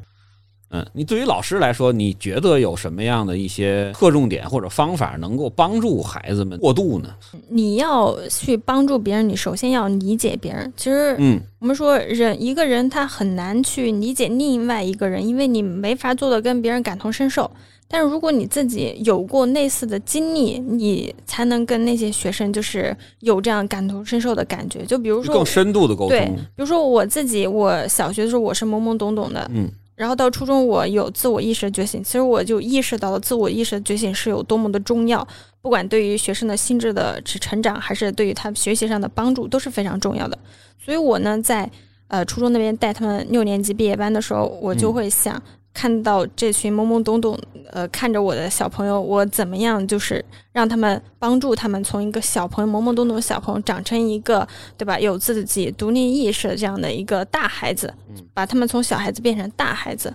Speaker 2: 嗯，你对于老师来说，你觉得有什么样的一些侧重点或者方法能够帮助孩子们过渡呢？
Speaker 3: 你要去帮助别人，你首先要理解别人。其实
Speaker 2: 嗯，
Speaker 3: 我们说人一个人他很难去理解另外一个人，因为你没法做到跟别人感同身受。但是如果你自己有过类似的经历，你才能跟那些学生就是有这样感同身受的感觉。就比如说
Speaker 2: 更深度的沟通
Speaker 3: 对，
Speaker 2: 通
Speaker 3: 比。如说我自己，我小学的时候我是懵懵懂懂的，
Speaker 2: 嗯，
Speaker 3: 然后到初中我有自我意识的觉醒，其实我就意识到了自我意识的觉醒是有多么的重要，不管对于学生的心智的成长，还是对于他学习上的帮助，都是非常重要的。所以我呢，在呃初中那边带他们六年级毕业班的时候，我就会想。看到这群懵懵懂懂，呃，看着我的小朋友，我怎么样就是让他们帮助他们从一个小朋友懵懵懂懂的小朋友长成一个对吧有自己独立意识的这样的一个大孩子，把他们从小孩子变成大孩子，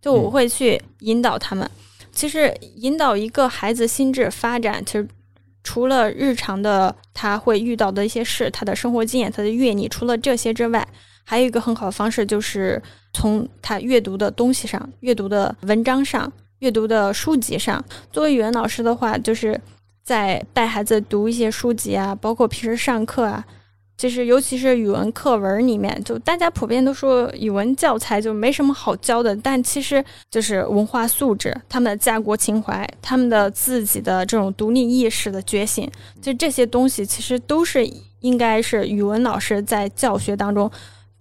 Speaker 3: 就我会去引导他们。其实引导一个孩子心智发展，其实除了日常的他会遇到的一些事，他的生活经验、他的阅历，除了这些之外，还有一个很好的方式就是从他阅读的东西上、阅读的文章上、阅读的书籍上。作为语文老师的话，就是在带孩子读一些书籍啊，包括平时上课啊。就是尤其是语文课文里面，就大家普遍都说语文教材就没什么好教的，但其实就是文化素质、他们的家国情怀、他们的自己的这种独立意识的觉醒，就这些东西其实都是应该是语文老师在教学当中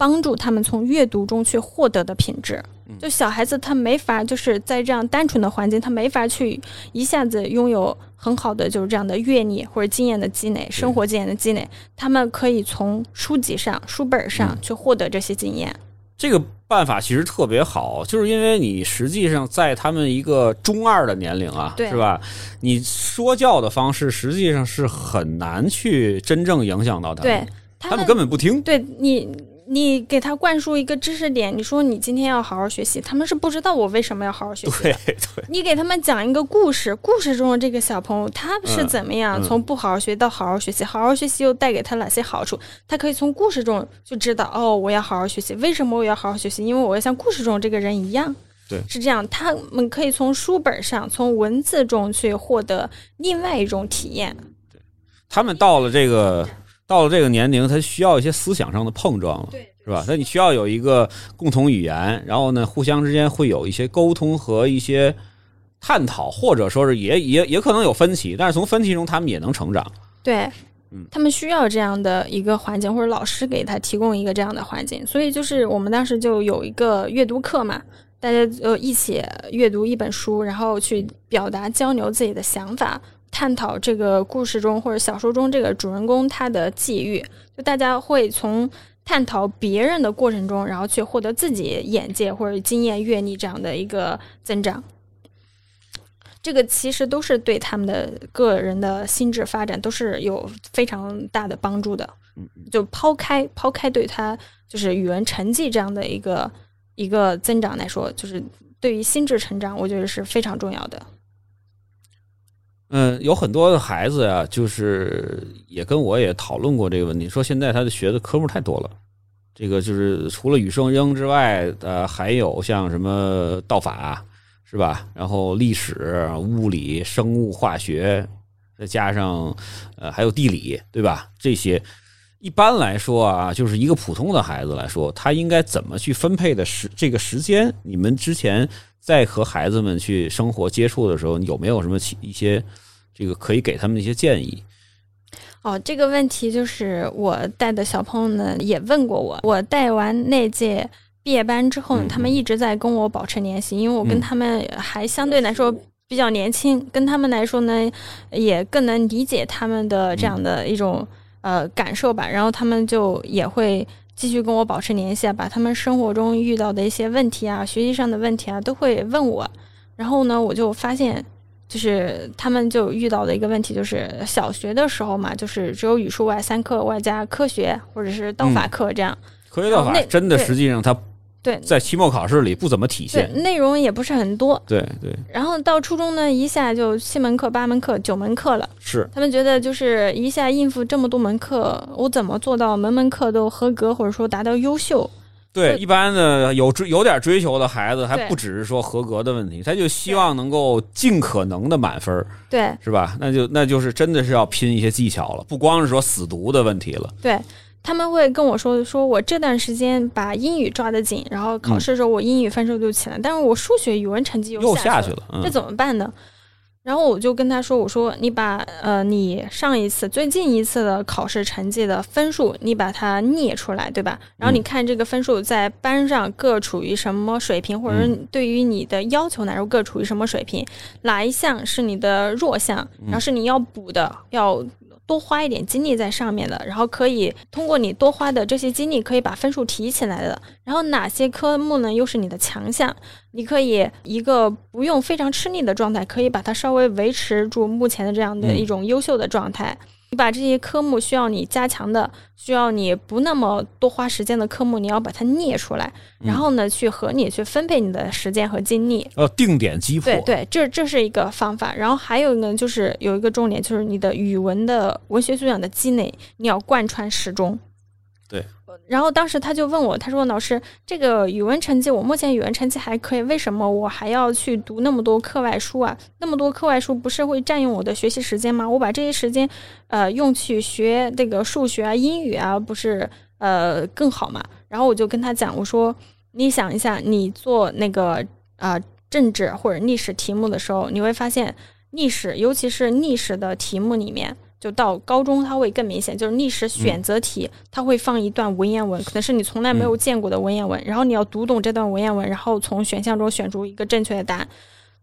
Speaker 3: 帮助他们从阅读中去获得的品质。就小孩子他没法就是在这样单纯的环境，他没法去一下子拥有很好的就是这样的阅历或者经验的积累、生活经验的积累。他们可以从书籍上、书本上去获得这些经验。
Speaker 2: 这个办法其实特别好，就是因为你实际上在他们一个中二的年龄啊，是吧？你说教的方式实际上是很难去真正影响到他们，
Speaker 3: 对他
Speaker 2: 他们根本不听。
Speaker 3: 对你，你给他灌输一个知识点，你说你今天要好好学习，他们是不知道我为什么要好好学习的。
Speaker 2: 对对，
Speaker 3: 你给他们讲一个故事，故事中的这个小朋友他是
Speaker 2: 嗯
Speaker 3: 怎么样、
Speaker 2: 嗯
Speaker 3: 从不好好学到好好学习，好好学习又带给他哪些好处？他可以从故事中就知道，哦，我要好好学习。为什么我要好好学习？因为我要像故事中这个人一样。
Speaker 2: 对
Speaker 3: 是这样，他们可以从书本上、从文字中去获得另外一种体验。
Speaker 2: 对他们到了这个到了这个年龄，他需要一些思想上的碰撞了，是吧？那你需要有一个共同语言，然后呢，互相之间会有一些沟通和一些探讨，或者说是也也也可能有分歧，但是从分歧中他们也能成长。
Speaker 3: 对
Speaker 2: 嗯，
Speaker 3: 他们需要这样的一个环境，或者老师给他提供一个这样的环境。所以就是我们当时就有一个阅读课嘛，大家呃一起阅读一本书，然后去表达交流自己的想法，探讨这个故事中或者小说中这个主人公他的际遇。就大家会从探讨别人的过程中，然后去获得自己眼界或者经验阅历这样的一个增长。这个其实都是对他们的个人的心智发展都是有非常大的帮助的。就抛开抛开对他就是语文成绩这样的一个一个增长来说，就是对于心智成长，我觉得是非常重要的。
Speaker 2: 嗯，有很多的孩子呀，就是也跟我也讨论过这个问题，说现在他的学的科目太多了。这个就是除了语数英之外，呃，还有像什么道法是吧？然后历史、物理、生物、化学，再加上呃还有地理，对吧？这些一般来说啊，就是一个普通的孩子来说，他应该怎么去分配的时这个时间？你们之前在和孩子们去生活接触的时候，有没有什么一些这个可以给他们的一些建议？
Speaker 3: 哦，这个问题就是我带的小朋友呢也问过我。我带完那届毕业班之后呢，
Speaker 2: 嗯
Speaker 3: 他们一直在跟我保持联系，因为我跟
Speaker 2: 嗯
Speaker 3: 他们还相对来说比较年轻，跟他们来说呢也更能理解他们的这样的一种呃感受吧。然后他们就也会继续跟我保持联系啊，把他们生活中遇到的一些问题啊、学习上的问题啊都会问我。然后呢，我就发现。就是他们就遇到的一个问题，就是小学的时候嘛，就是只有语数外三课，外加科学或者是道法课这样。
Speaker 2: 科学道法
Speaker 3: 哦那
Speaker 2: 真的实际上它
Speaker 3: 对
Speaker 2: 在期末考试里不怎么体现。，
Speaker 3: 内容也不是很多。
Speaker 2: 对对
Speaker 3: 然后到初中呢，一下就七门课、八门课、九门课了。
Speaker 2: 是，
Speaker 3: 他们觉得就是一下应付这么多门课，我怎么做到门门课都合格，或者说达到优秀？
Speaker 2: 对，一般的有追有点追求的孩子，还不只是说合格的问题，他就希望能够尽可能的满分，
Speaker 3: 对
Speaker 2: 是吧？那就那就是真的是要拼一些技巧了，不光是说死读的问题了。
Speaker 3: 对。他们会跟我说，说我这段时间把英语抓得紧，然后考试的时候我英语分数就起来，但是我数学、语文成绩
Speaker 2: 又
Speaker 3: 下
Speaker 2: 下去了，嗯
Speaker 3: 这，怎么办呢？然后我就跟他说：“我说你把呃你上一次最近一次的考试成绩的分数，你把它列出来，对吧？然后你看这个分数在班上各处于什么水平，或者是对于你的要求来说各处于什么水平，哪一项是你的弱项，然后是你要补的，要。”多花一点精力在上面的，然后可以通过你多花的这些精力，可以把分数提起来的。然后哪些科目呢，又是你的强项？你可以一个不用非常吃力的状态，可以把它稍微维持住目前的这样的
Speaker 2: 嗯
Speaker 3: 一种优秀的状态。你把这些科目需要你加强的，需要你不那么多花时间的科目，你要把它列出来，
Speaker 2: 嗯
Speaker 3: 然后呢，去和你去分配你的时间和精力。
Speaker 2: 呃定点击破。
Speaker 3: 对对，这这是一个方法。然后还有呢，就是有一个重点，就是你的语文的文学素养的积累，你要贯穿始终。
Speaker 2: 对。
Speaker 3: 然后当时他就问我，他说：“老师，这个语文成绩，我目前语文成绩还可以，为什么我还要去读那么多课外书啊？那么多课外书不是会占用我的学习时间吗？我把这些时间，呃，用去学这个数学啊、英语啊，不是呃更好嘛？”然后我就跟他讲，我说：“你想一下，你做那个啊、政治或者历史题目的时候，你会发现历史，尤其是历史的题目里面，就到高中它会更明显，就是历史选择题，它会放一段文言文，可能是你从来没有见过的文言文，然后你要读懂这段文言文，然后从选项中选出一个正确的答案。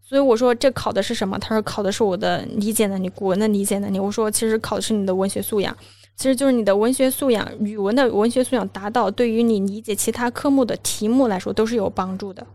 Speaker 3: 所以我说这考的是什么？他说考的是我的理解能力，古文的理解能力。我说其实考的是你的文学素养，其实就是你的文学素养，语文的文学素养达到，对于你理解其他科目的题目来说都是有帮助的。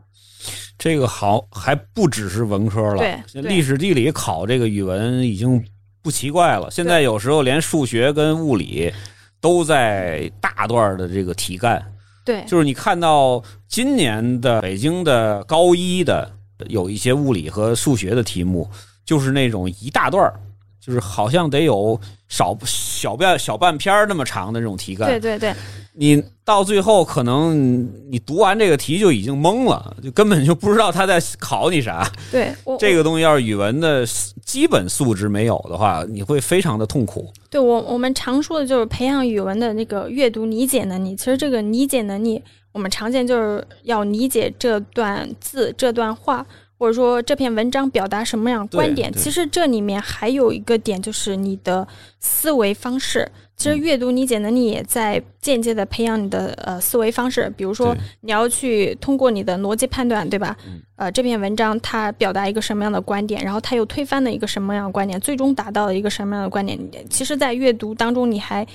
Speaker 2: 这个好还不只是文科了，
Speaker 3: 对对
Speaker 2: 历史地理考这个语文已经不奇怪了。现在有时候连数学跟物理都在大段的这个题干，
Speaker 3: 对，
Speaker 2: 就是你看到今年的北京的高一的有一些物理和数学的题目，就是那种一大段儿就是好像得有少小半小半篇儿那么长的这种题干。
Speaker 3: 对对对，
Speaker 2: 你到最后可能你读完这个题就已经懵了，就根本就不知道他在考你啥。
Speaker 3: 对
Speaker 2: 这个东西要是语文的基本素质没有的话，你会非常的痛苦。
Speaker 3: 对我我们常说的就是培养语文的那个阅读理解能力。其实这个理解能力，我们常见就是要理解这段字、这段话，或者说这篇文章表达什么样的观点。其实这里面还有一个点，就是你的思维方式。其实阅读理解能力也在间接的培养你的呃思维方式，比如说你要去通过你的逻辑判断，对吧？
Speaker 2: 嗯
Speaker 3: 呃，这篇文章它表达一个什么样的观点，然后它又推翻了一个什么样的观点，最终达到了一个什么样的观点。其实，在阅读当中，你还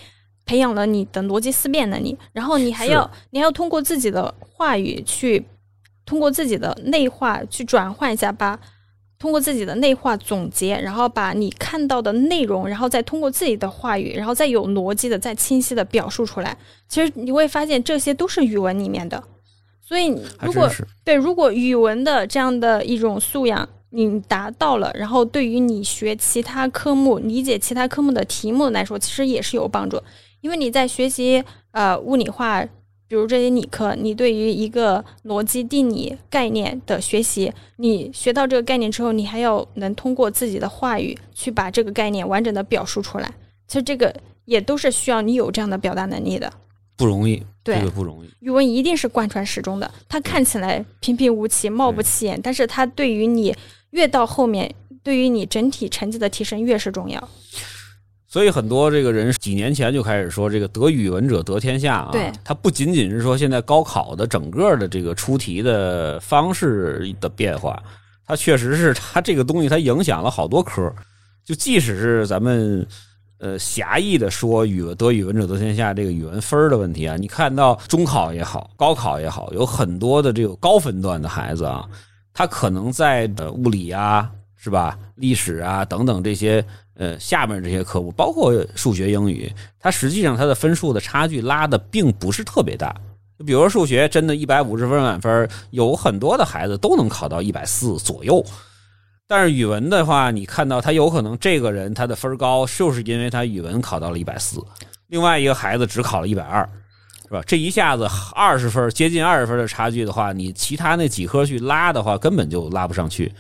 Speaker 3: 培养了你的逻辑思辨能力，然后你还要你还要通过自己的话语去，通过自己的内化去转换一下，吧通过自己的内化总结，然后把你看到的内容，然后再通过自己的话语，然后再有逻辑的、再清晰的表述出来。其实你会发现，这些都是语文里面的。所以，如果对，如果语文的这样的一种素养你达到了，然后对于你学其他科目、理解其他科目的题目来说，其实也是有帮助。因为你在学习呃物理化，比如这些理科，你对于一个逻辑定理概念的学习，你学到这个概念之后，你还要能通过自己的话语去把这个概念完整的表述出来。其实这个也都是需要你有这样的表达能力的。
Speaker 2: 不容易，
Speaker 3: 对
Speaker 2: 这个不容易。
Speaker 3: 语文一定是贯穿始终的，它看起来平平无奇、貌不起眼，但是它对于你越到后面，对于你整体成绩的提升越是重要。
Speaker 2: 所以很多这个人几年前就开始说，这个得语文者得天下啊。
Speaker 3: 对，
Speaker 2: 它不仅仅是说现在高考的整个的这个出题的方式的变化，它确实是它这个东西它影响了好多科。就即使是咱们呃狭义的说语文得语文者得天下这个语文分儿的问题啊，你看到中考也好，高考也好，有很多的这个高分段的孩子啊，他可能在呃物理啊，是吧，历史啊等等这些。呃，下面这些科目，包括数学、英语，它实际上它的分数的差距拉的并不是特别大。就比如说数学，真的一百五十分满分，有很多的孩子都能考到一百四左右。但是语文的话，你看到他有可能这个人他的分高，就是因为他语文考到了一百四，另外一个孩子只考了一百二，是吧？这一下子二十分，接近二十分的差距的话，你其他那几科去拉的话，根本就拉不上去。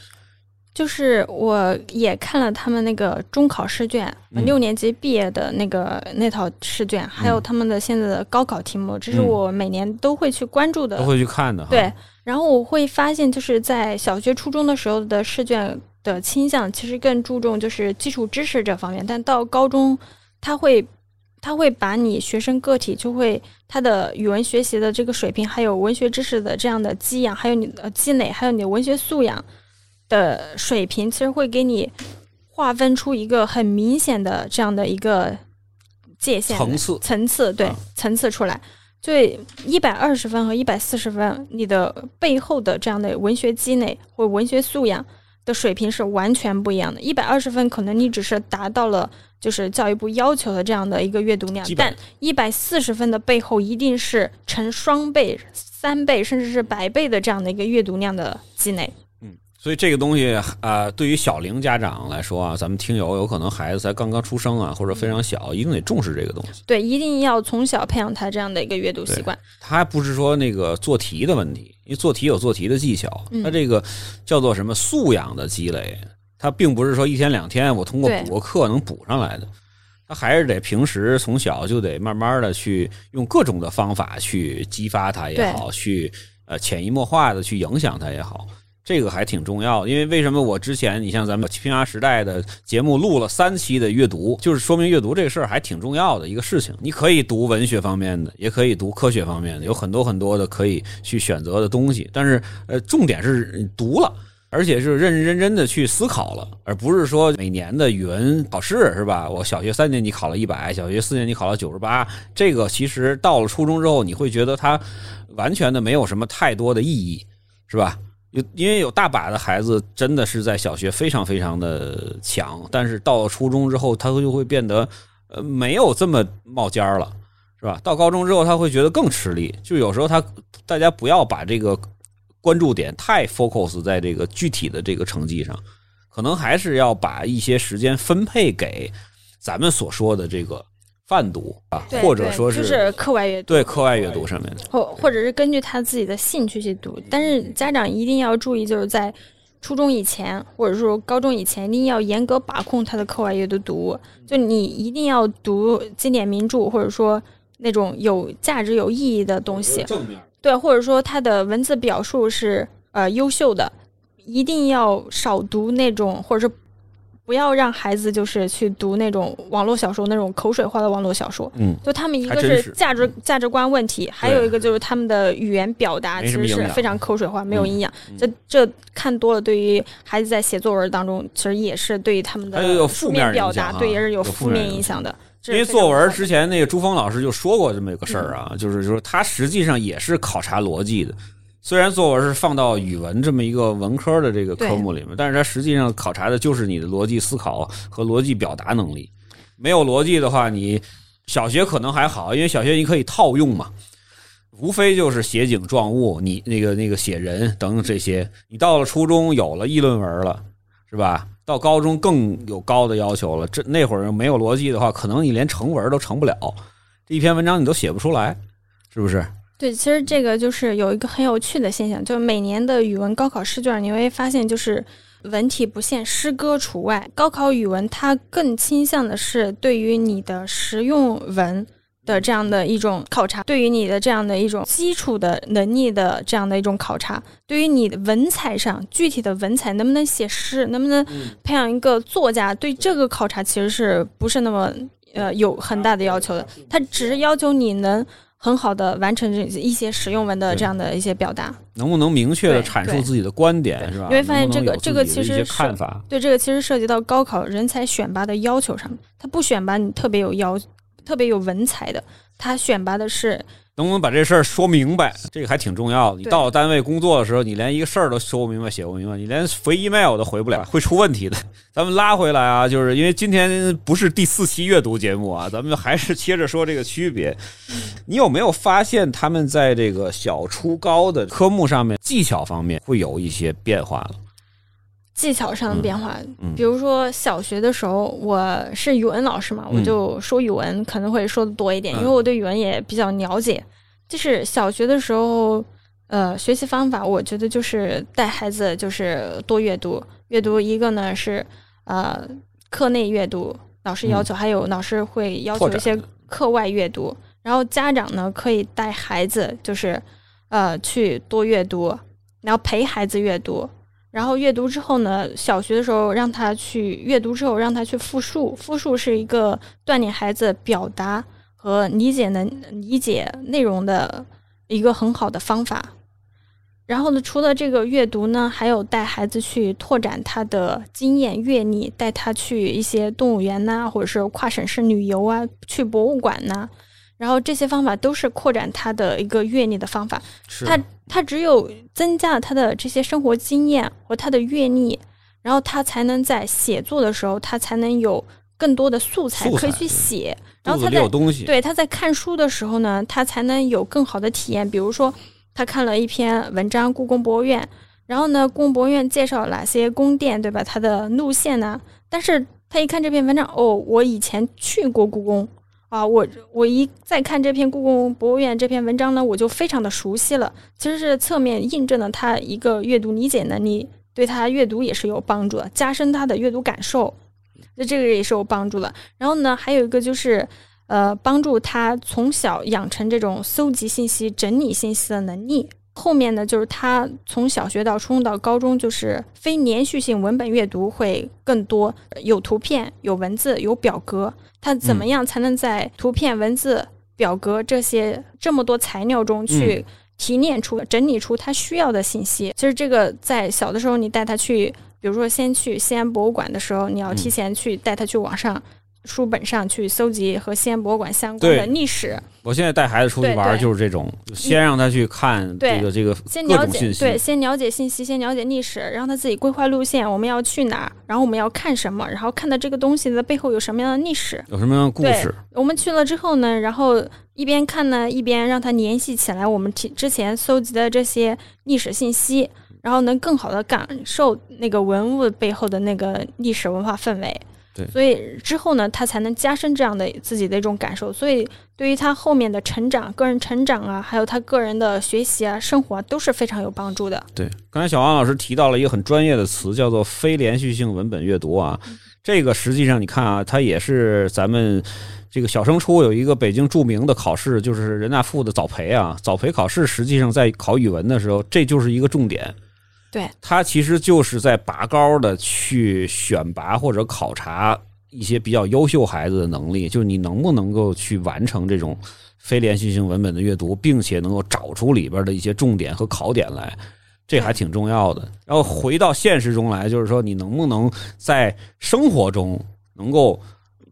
Speaker 3: 就是我也看了他们那个中考试卷，
Speaker 2: 嗯
Speaker 3: 六年级毕业的那个那套试卷，还有他们的现在的高考题目，这是我每年都会去关注的。
Speaker 2: 都会去看的。
Speaker 3: 对，然后我会发现，就是在小学、初中的时候的试卷的倾向，其实更注重就是基础知识这方面，但到高中，他会他会把你学生个体就会他的语文学习的这个水平，还有文学知识的这样的积养，还有你的积累，还有你的文学素养的水平，其实会给你划分出一个很明显的这样的一个界限
Speaker 2: 层次
Speaker 3: 层次对、
Speaker 2: 啊
Speaker 3: 层次出来。所以一百二十分和一百四十分，你的背后的这样的文学积累或文学素养的水平是完全不一样的。一百二十分可能你只是达到了就是教育部要求的这样的一个阅读量但一百四十分的背后一定是成双倍、三倍甚至是百倍的这样的一个阅读量的积累。
Speaker 2: 所以这个东西啊、呃对于小龄家长来说啊，咱们听友有可能孩子才刚刚出生啊，或者非常小，一定得重视这个东西。
Speaker 3: 对，一定要从小培养他这样的一个阅读习惯。
Speaker 2: 他还不是说那个做题的问题，因为做题有做题的技巧，他这个叫做什么素养的积累，他并不是说一天两天我通过补个课能补上来的，他还是得平时从小就得慢慢的去用各种的方法去激发他也好，去呃潜移默化的去影响他也好。这个还挺重要的，因为为什么我之前你像咱们拼娃时代的节目录了三期的阅读，就是说明阅读这个事儿还挺重要的一个事情。你可以读文学方面的，也可以读科学方面的，有很多很多的可以去选择的东西。但是呃，重点是读了。而且是认认真真的去思考了，而不是说每年的语文考试是吧？我小学三年级考了一百，小学四年级考了九十八，这个其实到了初中之后，你会觉得它完全的没有什么太多的意义，是吧？有因为有大把的孩子真的是在小学非常非常的强，但是到了初中之后，他就会变得呃没有这么冒尖儿了，是吧？到高中之后，他会觉得更吃力。就有时候他大家不要把这个关注点太 focus 在这个具体的这个成绩上，可能还是要把一些时间分配给咱们所说的这个泛读啊，或者说
Speaker 3: 是就是课外阅读，
Speaker 2: 对课外阅读上面的。
Speaker 3: 或或者是根据他自己的兴趣去读。但是家长一定要注意，就是在初中以前，或者说高中以前，一定要严格把控他的课外阅读读物。就你一定要读经典名著，或者说那种有价值、有意义的东西。
Speaker 2: 正面
Speaker 3: 对，或者说他的文字表述是呃优秀的，一定要少读那种，或者是不要让孩子就是去读那种网络小说那种口水化的网络小说。
Speaker 2: 嗯，
Speaker 3: 就他们一个
Speaker 2: 是
Speaker 3: 是。价值价值观问题，还有一个就是他们的语言表达其实是非常口水化，没有营养。
Speaker 2: 嗯。
Speaker 3: 这这看多了，对于孩子在写作文当中，其实也是对于他们的
Speaker 2: 负面
Speaker 3: 面表达，对也是
Speaker 2: 有
Speaker 3: 负面
Speaker 2: 影
Speaker 3: 影响的。
Speaker 2: 因为作文之前那个朱峰老师就说过这么一个事儿
Speaker 3: 嗯。
Speaker 2: 啊，就是说他实际上也是考察逻辑的。虽然作文是放到语文这么一个文科的这个科目里面，但是它实际上考察的就是你的逻辑思考和逻辑表达能力。没有逻辑的话，你小学可能还好，因为小学你可以套用嘛。无非就是写景状物，你那个那个写人等等这些。你到了初中有了议论文了，是吧？到高中更有高的要求了。这那会儿没有逻辑的话，可能你连成文都成不了，这一篇文章你都写不出来，是不是？
Speaker 3: 对，其实这个就是有一个很有趣的现象，就是每年的语文高考试卷，你会发现就是文体不限，诗歌除外。高考语文它更倾向的是对于你的实用文的这样的一种考察，对于你的这样的一种基础的能力的这样的一种考察，对于你的文采上具体的文采能不能写诗，能不能培养一个作家，对这个考察其实是不是那么呃有很大的要求的？它只是要求你能。很好的完成这一些实用文的这样的一些表达，
Speaker 2: 能不能明确的阐述自己的观点是吧？
Speaker 3: 你会发现这个这个其实是
Speaker 2: 看法，
Speaker 3: 对这个其实涉及到高考人才选拔的要求上面，他不选拔你特别有要、特别有文采的，他选拔的是
Speaker 2: 能不能把这事儿说明白？这个还挺重要的。你到了单位工作的时候，你连一个事儿都说不明白、写不明白，你连回 email 都回不了，会出问题的。咱们拉回来啊，就是因为今天不是第四期阅读节目啊，咱们还是接着说这个区别。你有没有发现他们在这个小初高的科目上面技巧方面会有一些变化了？
Speaker 3: 技巧上的变化。
Speaker 2: 嗯
Speaker 3: 比如说小学的时候，我是语文老师嘛，
Speaker 2: 嗯
Speaker 3: 我就说语文可能会说的多一点，
Speaker 2: 嗯
Speaker 3: 因为我对语文也比较了解。就是小学的时候，呃，学习方法我觉得就是带孩子就是多阅读，阅读一个呢是呃课内阅读，老师要求，还有老师会要求一些课外阅读，然后家长呢可以带孩子就是呃去多阅读，然后陪孩子阅读。然后阅读之后呢，小学的时候让他去阅读之后，让他去复述。复述是一个锻炼孩子表达和理解能理解内容的一个很好的方法。然后呢，除了这个阅读呢，还有带孩子去拓展他的经验阅历，带他去一些动物园呐、或者是跨省市旅游啊，去博物馆呐、然后这些方法都是扩展他的一个阅历的方法。
Speaker 2: 是
Speaker 3: 他他只有增加了他的这些生活经验和他的阅历，然后他才能在写作的时候，他才能有更多的素材可以去写。然后他在
Speaker 2: 东西，
Speaker 3: 对他在看书的时候呢，他才能有更好的体验。比如说，他看了一篇文章《故宫博物院》，然后呢，故宫博物院介绍哪些宫殿，对吧？它的路线呢？但是他一看这篇文章，哦，我以前去过故宫啊，我我一再看这篇故宫博物院这篇文章呢，我就非常的熟悉了。其实是侧面印证了他一个阅读理解能力，对他阅读也是有帮助的，加深他的阅读感受。那这个也是有帮助的。然后呢，还有一个就是，呃，帮助他从小养成这种搜集信息、整理信息的能力。后面呢，就是他从小学到初中到高中，就是非连续性文本阅读会更多，有图片、有文字、有表格。他怎么样才能在图片、文字、表格这些这么多材料中去提炼出、整理出他需要的信息？其实这个在小的时候，你带他去，比如说先去西安博物馆的时候，你要提前去带他去网上。书本上去搜集和西安博物馆相关的历史，
Speaker 2: 我现在带孩子出去玩儿就是这种，就先让他去看这个这个
Speaker 3: 先了解对，先了解信息，先了解历史，让他自己规划路线，我们要去哪儿，然后我们要看什么，然后看到这个东西的背后有什么样的历史。
Speaker 2: 有什么样的故事？
Speaker 3: 我们去了之后呢，然后一边看呢，一边让他联系起来我们之之前搜集的这些历史信息，然后能更好的感受那个文物背后的那个历史文化氛围。
Speaker 2: 对
Speaker 3: 所以之后呢，他才能加深这样的自己的一种感受。所以对于他后面的成长、个人成长啊，还有他个人的学习啊、生活啊，都是非常有帮助的。
Speaker 2: 对，刚才小王老师提到了一个很专业的词，叫做非连续性文本阅读啊。这个实际上你看啊，它也是咱们这个小升初有一个北京著名的考试，就是人大附的早培啊。早培考试实际上在考语文的时候，这就是一个重点。
Speaker 3: 对，
Speaker 2: 它其实就是在拔高的去选拔或者考察一些比较优秀孩子的能力，就是你能不能够去完成这种非连续性文本的阅读，并且能够找出里边的一些重点和考点来，这还挺重要的。然后回到现实中来，就是说你能不能在生活中能够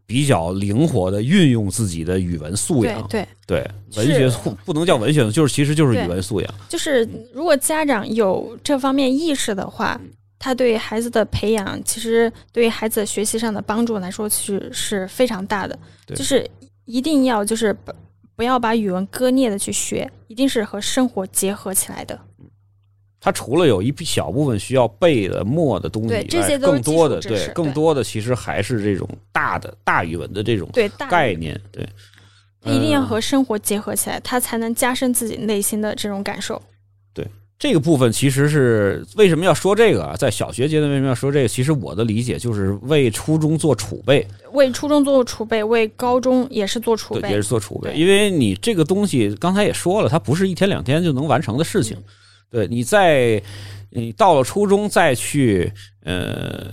Speaker 2: 比较灵活的运用自己的语文素养。
Speaker 3: 对对，
Speaker 2: 对，文学素不能叫文学，就是其实就是语文素养。
Speaker 3: 就是如果家长有这方面意识的话，他对孩子的培养，其实对于孩子学习上的帮助来说，其实是非常大的。
Speaker 2: 对
Speaker 3: 就是一定要就是不不要把语文割裂的去学，一定是和生活结合起来的。
Speaker 2: 它除了有一小部分需要背的默的东西以外，
Speaker 3: 对这些都
Speaker 2: 更多的对更多的其实还是这种大的大语文的这种
Speaker 3: 对，
Speaker 2: 概念，对，
Speaker 3: 它一定要
Speaker 2: 嗯
Speaker 3: 和生活结合起来，它才能加深自己内心的这种感受。
Speaker 2: 对这个部分其实是为什么要说这个啊？在小学阶段为什么要说这个？其实我的理解就是为初中做储备，
Speaker 3: 为初中做储备，为高中也是做储
Speaker 2: 对，也是。做储备。因为你这个东西刚才也说了，它不是一天两天就能完成的事情。对，你在你到了初中再去呃，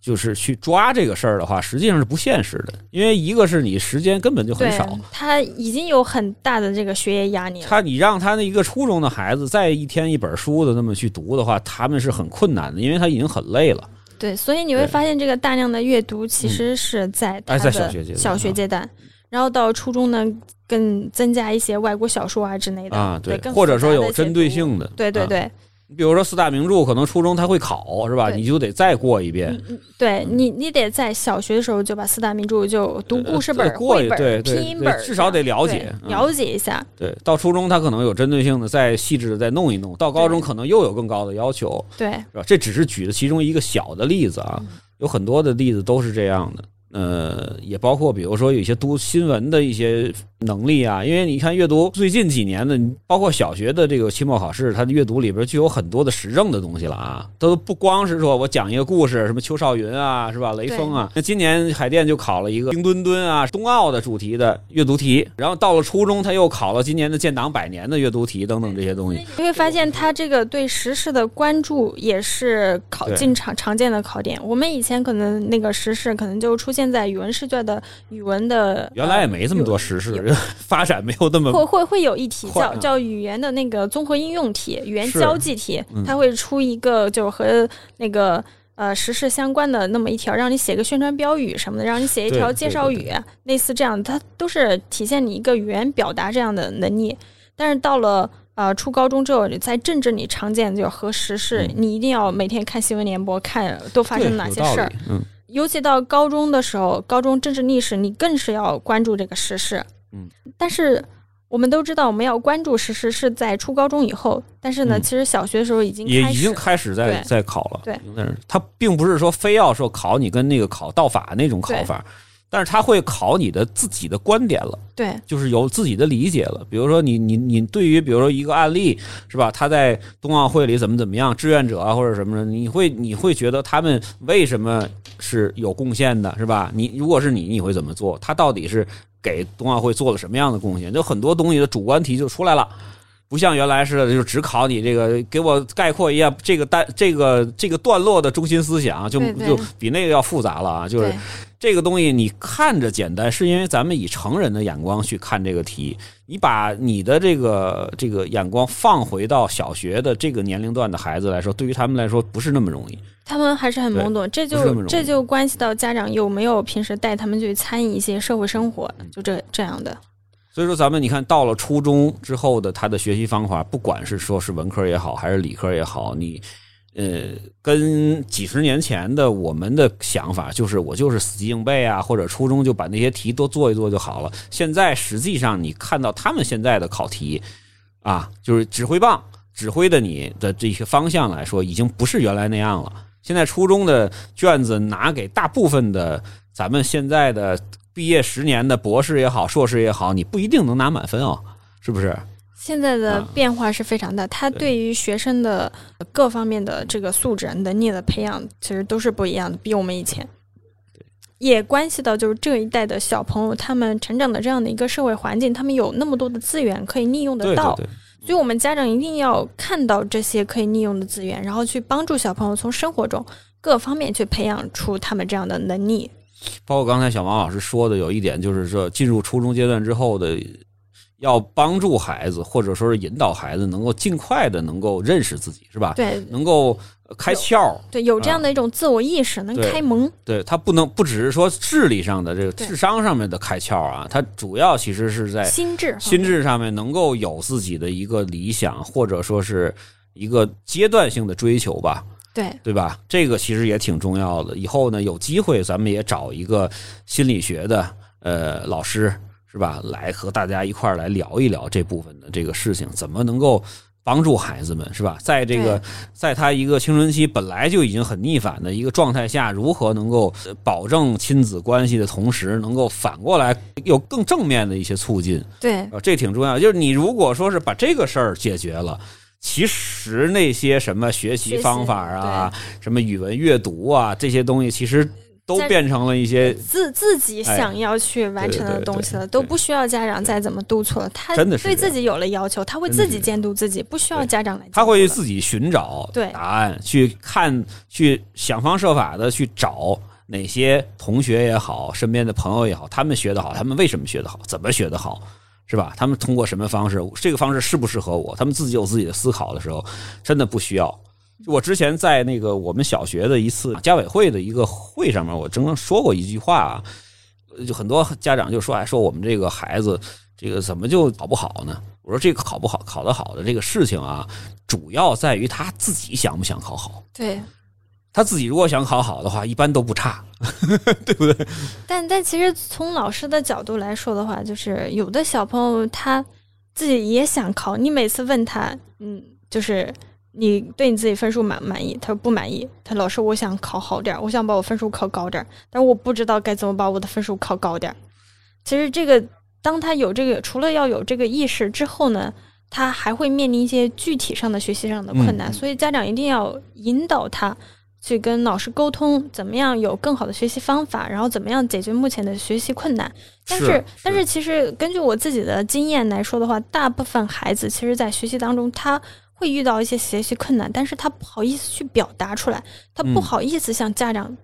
Speaker 2: 就是去抓这个事儿的话，实际上是不现实的。因为一个是你时间根本就很少，，
Speaker 3: 他已经有很大的这个学业压力了。
Speaker 2: 他你让他那一个初中的孩子再一天一本书的那么去读的话，他们是很困难的，因为他已经很累了。
Speaker 3: 对，所以你会发现，这个大量的阅读其实是在他的
Speaker 2: 小学阶段
Speaker 3: 小学阶段，然后到初中呢，更增加一些外国小说啊之类的
Speaker 2: 啊，
Speaker 3: 对，更
Speaker 2: 或者说有针对。性的，啊
Speaker 3: 对对对，
Speaker 2: 你比如说四大名著，可能初中他会考是吧？你就得再过一遍。
Speaker 3: 嗯对你，你得在小学的时候就把四大名著就读故事本、
Speaker 2: 呃过
Speaker 3: 一本、
Speaker 2: 对对
Speaker 3: 拼音本，
Speaker 2: 对至少得了解嗯
Speaker 3: 了解一下。
Speaker 2: 对，到初中他可能有针对性的，再细致的再弄一弄；到高中可能又有更高的要求，
Speaker 3: 对，
Speaker 2: 是吧？这只是举的其中一个小的例子啊，
Speaker 3: 嗯
Speaker 2: 有很多的例子都是这样的。呃，也包括比如说有一些读新闻的一些能力啊，因为你看阅读最近几年的，包括小学的这个期末考试，它的阅读里边就有很多的时政的东西了啊，都不光是说我讲一个故事，什么邱少云啊，是吧？雷锋啊，那今年海淀就考了一个冰墩墩啊，冬奥的主题的阅读题，然后到了初中他又考了今年的建党百年的阅读题等等这些东西。
Speaker 3: 你会发现他这个对时事的关注也是考
Speaker 2: 对
Speaker 3: 进常常见的考点。我们以前可能那个时事可能就出现在语文试卷的语文的，
Speaker 2: 原来也没这么多时事，发展没有那么
Speaker 3: 会会会有一题叫叫语言的那个综合应用题、语言交际题
Speaker 2: 嗯，
Speaker 3: 它会出一个就和那个呃时事相关的那么一条，让你写个宣传标语什么的，让你写一条介绍语，类似这样，它都是体现你一个语言表达这样的能力。但是到了呃初高中之后，在政治里常见就和时事，
Speaker 2: 嗯
Speaker 3: 你一定要每天看新闻联播，看都发生了哪些事儿。
Speaker 2: 嗯，
Speaker 3: 尤其到高中的时候，高中政治历史你更是要关注这个时事。
Speaker 2: 嗯，
Speaker 3: 但是我们都知道，我们要关注时事是在初高中以后，但是呢，
Speaker 2: 嗯
Speaker 3: 其实小学的时候已经开始
Speaker 2: 也已经开始在在考了。
Speaker 3: 对，
Speaker 2: 但是他并不是说非要说考你跟那个考道法那种考法，但是他会考你的自己的观点了。
Speaker 3: 对
Speaker 2: 就是有自己的理解了。比如说你你你对于比如说一个案例是吧，他在冬奥会里怎么怎么样，志愿者啊或者什么的，你会你会觉得他们为什么是有贡献的，是吧？你如果是你，你会怎么做？他到底是给冬奥会做了什么样的贡献？就很多东西的主观题就出来了。不像原来似的，就只考你这个，给我概括一下这个单这个这个段落的中心思想，就就比那个要复杂了啊！就是这个东西你看着简单，是因为咱们以成人的眼光去看这个题。你把你的这个这个眼光放回到小学的这个年龄段的孩子来说，对于他们来说不是那么容易。
Speaker 3: 他们还是很懵懂，这就这就关系到家长有没有平时带他们去参与一些社会生活，
Speaker 2: 嗯
Speaker 3: 就这这样的。
Speaker 2: 所以说，咱们你看到了初中之后的他的学习方法，不管是说是文科也好，还是理科也好，你呃，跟几十年前的我们的想法就是我就是死记硬背啊，或者初中就把那些题多做一做就好了。现在实际上你看到他们现在的考题啊，就是指挥棒指挥的你的这些方向来说，已经不是原来那样了。现在初中的卷子拿给大部分的咱们现在的毕业十年的博士也好、硕士也好，你不一定能拿满分哦，是不是？
Speaker 3: 现在的
Speaker 2: 啊
Speaker 3: 变化是非常大，它
Speaker 2: 对
Speaker 3: 对于学生的各方面的这个素质、能力的培养，其实都是不一样的，比我们以前。也关系到就是这一代的小朋友，他们成长的这样的一个社会环境，他们有那么多的资源可以利用得
Speaker 2: 对
Speaker 3: 到，
Speaker 2: 对对，
Speaker 3: 所以我们家长一定要看到这些可以利用的资源，然后去帮助小朋友从生活中各方面去培养出他们这样的能力。
Speaker 2: 包括刚才小王老师说的，有一点就是说，进入初中阶段之后的，要帮助孩子，或者说是引导孩子，能够尽快的能够认识自己，是吧？
Speaker 3: 对
Speaker 2: 能够开窍。
Speaker 3: 对，有这样的一种自我意识，能开蒙。
Speaker 2: 对他不能不只是说智力上的这个智商上面的开窍啊，他主要其实是在
Speaker 3: 心智，
Speaker 2: 心智上面能够有自己的一个理想，或者说是一个阶段性的追求吧。
Speaker 3: 对
Speaker 2: 对吧？这个其实也挺重要的。以后呢，有机会咱们也找一个心理学的呃老师，是吧？来和大家一块儿来聊一聊这部分的这个事情，怎么能够帮助孩子们，是吧？在这个在他一个青春期本来就已经很逆反的一个状态下，如何能够呃保证亲子关系的同时，能够反过来有更正面的一些促进？
Speaker 3: 对
Speaker 2: 啊，这挺重要。就是你如果说是把这个事儿解决了，其实那些什么学习方法啊、什么语文阅读啊这些东西，其实都变成了一些
Speaker 3: 自自己想要去完成的东西了，都不需要家长再怎么督促了。他
Speaker 2: 真的是
Speaker 3: 对自己有了要求，他会自己监督自己，不需要家长来。
Speaker 2: 他会自己寻找答案，去看，去想方设法的去找哪些同学也好，身边的朋友也好，他们学得好，他们为什么学得好，怎么学得好，是吧？他们通过什么方式，这个方式适不适合我？他们自己有自己的思考的时候，真的不需要。我之前在那个我们小学的一次家委会的一个会上面，我曾经说过一句话啊，就很多家长就说，哎，说我们这个孩子这个怎么就考不好呢？我说这个考不好、考得好的这个事情啊，主要在于他自己想不想考好。
Speaker 3: 对，
Speaker 2: 他自己如果想考好的话，一般都不差。
Speaker 3: 对不对但但其实从老师的角度来说的话，就是有的小朋友他自己也想考，你每次问他，嗯，就是你对你自己分数满不满意？他说不满意。他老师，我想考好点儿，我想把我分数考高点儿，但是我不知道该怎么把我的分数考高点儿。其实这个，当他有这个，除了要有这个意识之后呢，他还会面临一些具体上的学习上的困难，
Speaker 2: 嗯
Speaker 3: 所以家长一定要引导他去跟老师沟通，怎么样有更好的学习方法，然后怎么样解决目前的学习困难。但
Speaker 2: 是是
Speaker 3: 但是其实根据我自己的经验来说的话，大部分孩子其实在学习当中他。会遇到一些学习困难，但是他不好意思去表达出来，他不
Speaker 2: 嗯
Speaker 3: 好意思向家长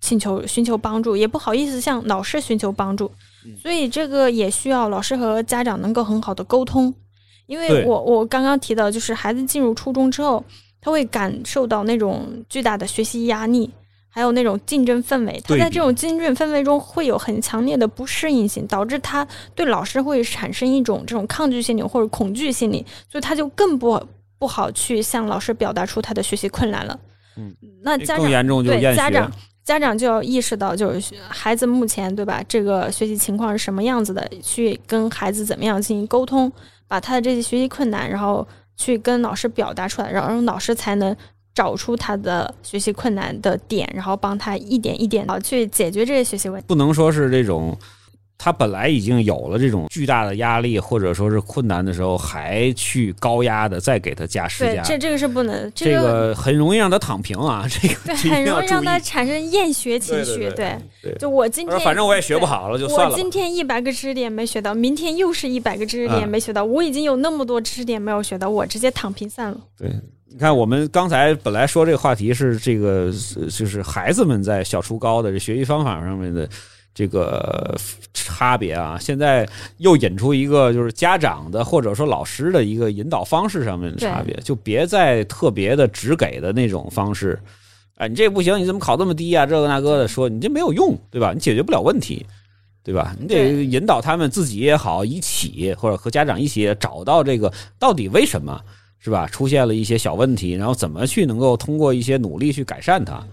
Speaker 3: 请求寻求帮助，也不好意思向老师寻求帮助，
Speaker 2: 嗯
Speaker 3: 所以这个也需要老师和家长能够很好的沟通。因为我我刚刚提到，就是孩子进入初中之后，他会感受到那种巨大的学习压力，还有那种竞争氛围。他在这种竞争氛围中会有很强烈的不适应性，导致他对老师会产生一种这种抗拒心理或者恐惧心理，所以他就更不不好去向老师表达出他的学习困难了。
Speaker 2: 嗯，
Speaker 3: 那家长对家长。家长就要意识到，就是孩子目前对吧，这个学习情况是什么样子的，去跟孩子怎么样进行沟通，把他的这些学习困难，然后去跟老师表达出来，然后让老师才能找出他的学习困难的点，然后帮他一点一点的去解决这些学习问题。
Speaker 2: 不能说是这种，他本来已经有了这种巨大的压力或者说是困难的时候，还去高压的再给他加施
Speaker 3: 对，
Speaker 2: 加，
Speaker 3: 这这个是不能，
Speaker 2: 这
Speaker 3: 个
Speaker 2: 个很容易让他躺平啊，这个
Speaker 3: 对很容易让他产生厌学情绪。
Speaker 2: 对对对对
Speaker 3: 就我今天
Speaker 2: 反正我也学不好了，就算了。
Speaker 3: 我今天一百个知识点没学到，明天又是一百个知识点
Speaker 2: 嗯
Speaker 3: 没学到，我已经有那么多知识点没有学到，我直接躺平算了。
Speaker 2: 对，你看我们刚才本来说这个话题是这个，呃就是孩子们在小初高的这学习方法上面的这个差别啊，现在又引出一个就是家长的或者说老师的一个引导方式上面的差别，就别再特别的只给的那种方式。哎，你这不行，你怎么考这么低啊、这个那个的，说你这没有用，对吧？你解决不了问题，对吧？你得引导他们自己也好，一起或者和家长一起找到这个到底为什么是吧？出现了一些小问题，然后怎么去能够通过一些努力去改善它，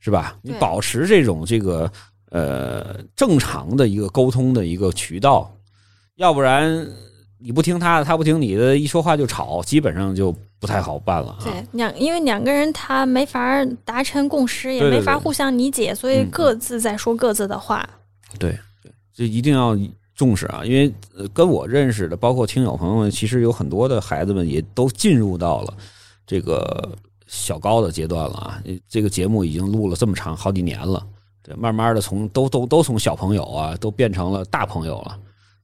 Speaker 2: 是吧？你保持这种这个呃正常的一个沟通的一个渠道，要不然你不听他的，他不听你的，一说话就吵，基本上就不太好办了啊。
Speaker 3: 对，两因为两个人他没法达成共识，也没法互相理解，所以
Speaker 2: 嗯
Speaker 3: 各自在说各自的话。
Speaker 2: 对对，这一定要重视啊！因为呃跟我认识的，包括听友朋友们，其实有很多的孩子们也都进入到了这个小高的阶段了啊。这个节目已经录了这么长好几年了，对，慢慢的从都都都从小朋友啊，都变成了大朋友了。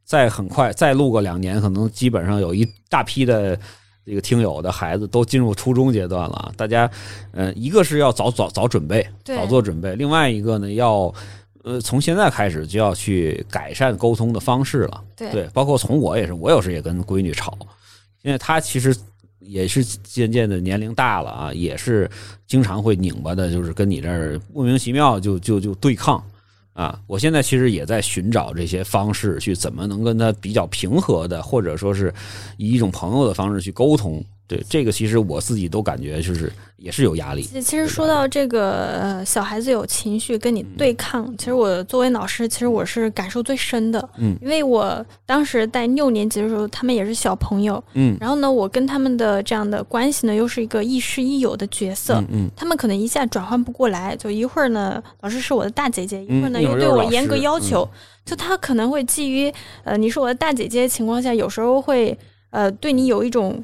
Speaker 2: 再很快再录个两年，可能基本上有一大批的这个听友的孩子都进入初中阶段了啊。大家，呃，一个是要早早早准备，早做准备；另外一个呢，要呃从现在开始就要去改善沟通的方式了。
Speaker 3: 对
Speaker 2: 对，包括从我也是，我有时也跟闺女吵，因为她其实也是渐渐的年龄大了啊，也是经常会拧巴的，就是跟你这儿莫名其妙就就就对抗。啊，我现在其实也在寻找这些方式，去怎么能跟他比较平和的，或者说是以一种朋友的方式去沟通，对，这个其实我自己都感觉就是也是有压力。
Speaker 3: 其实说到这个，呃，小孩子有情绪跟你对抗，其实我作为老师，其实我是感受最深的。
Speaker 2: 嗯，
Speaker 3: 因为我当时在六年级的时候，他们也是小朋友。
Speaker 2: 嗯，
Speaker 3: 然后呢，我跟他们的这样的关系呢，又是一个亦师亦友的角色。
Speaker 2: 嗯嗯，
Speaker 3: 他们可能一下转换不过来，就一会儿呢，老师是我的大姐姐，一会儿呢
Speaker 2: 嗯
Speaker 3: 又对我严格要求。就他可能会基于呃你是我的大姐姐的情况下，有时候会呃对你有一种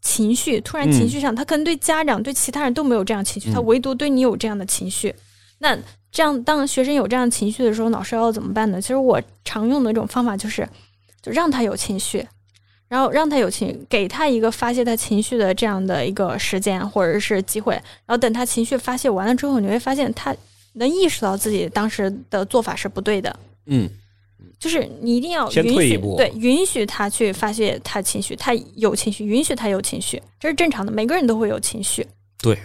Speaker 3: 情绪，突然情绪上，他可能对家长对其他人都没有这样情绪，
Speaker 2: 嗯
Speaker 3: 他唯独对你有这样的情绪。那这样当学生有这样情绪的时候，老师要怎么办呢？其实我常用的一种方法就是，就让他有情绪。然后让他有情，给他一个发泄他情绪的这样的一个时间或者是机会，然后等他情绪发泄完了之后，你会发现他能意识到自己当时的做法是不对的。
Speaker 2: 嗯，
Speaker 3: 就是你一定要
Speaker 2: 先
Speaker 3: 允许，
Speaker 2: 退一步
Speaker 3: 对，允许他去发泄他情绪，他有情绪，允许他有情绪，这是正常的，每个人都会有情绪。
Speaker 2: 对，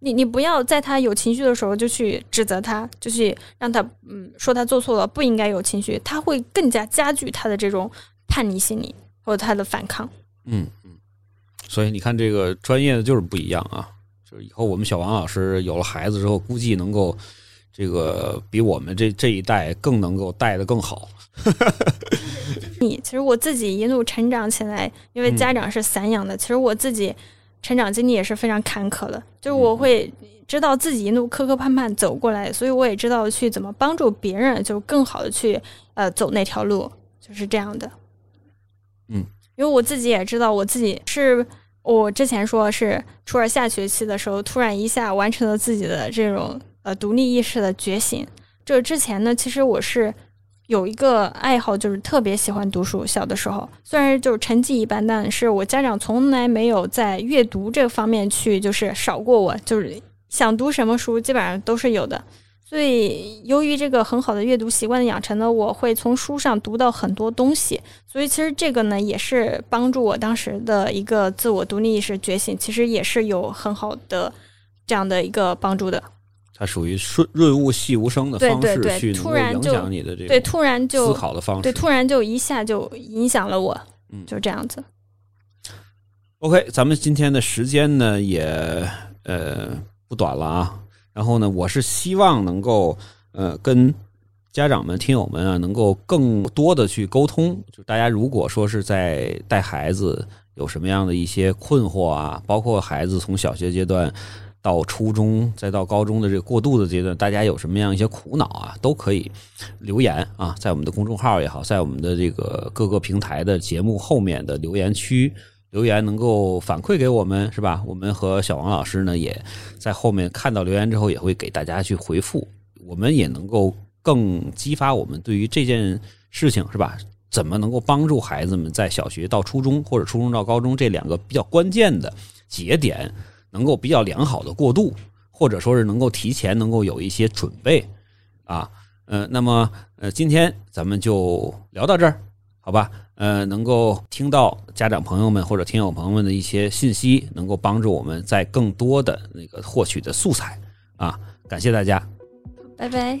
Speaker 3: 你你不要在他有情绪的时候就去指责他，就去让他嗯说他做错了，不应该有情绪，他会更加加剧他的这种叛逆心理或者他的反抗。
Speaker 2: 嗯嗯，所以你看，这个专业的就是不一样啊。就是以后我们小王老师有了孩子之后，估计能够这个比我们这这一代更能够带的更好。
Speaker 3: 你其实我自己一路成长起来，因为家长是散养的，其实我自己成长经历也是非常坎坷的。就是我会知道自己一路磕磕绊绊走过来，所以我也知道去怎么帮助别人，就更好的去呃走那条路，就是这样的。
Speaker 2: 嗯，
Speaker 3: 因为我自己也知道，我自己是我之前说是初二下学期的时候，突然一下完成了自己的这种呃独立意识的觉醒。这之前呢，其实我是有一个爱好，就是特别喜欢读书。小的时候，虽然就是成绩一般，但是我家长从来没有在阅读这方面去就是少过我，就是想读什么书基本上都是有的。所以，由于这个很好的阅读习惯的养成呢，我会从书上读到很多东西。所以，其实这个呢，也是帮助我当时的一个自我独立意识觉醒，其实也是有很好的这样的一个帮助的。
Speaker 2: 它属于润润物细无声的方式去影
Speaker 3: 突然就
Speaker 2: 响你的这
Speaker 3: 对，突然就
Speaker 2: 思考的方式。
Speaker 3: 对，突然就一下就影响了我，
Speaker 2: 嗯
Speaker 3: 就这样子。
Speaker 2: OK，咱们今天的时间呢也呃不短了啊。然后呢，我是希望能够呃跟家长们、听友们啊，能够更多的去沟通。就大家如果说是在带孩子有什么样的一些困惑啊，包括孩子从小学阶段到初中再到高中的这个过渡的阶段，大家有什么样一些苦恼啊，都可以留言啊，在我们的公众号也好，在我们的这个各个平台的节目后面的留言区。留言能够反馈给我们是吧？我们和小王老师呢，也在后面看到留言之后，也会给大家去回复。我们也能够更激发我们对于这件事情是吧？怎么能够帮助孩子们在小学到初中或者初中到高中这两个比较关键的节点，能够比较良好的过渡，或者说是能够提前能够有一些准备啊？呃，那么呃，今天咱们就聊到这儿，好吧？呃，能够听到家长朋友们或者听友朋友们的一些信息，能够帮助我们在更多的那个获取的素材啊！感谢大家。
Speaker 3: 拜拜。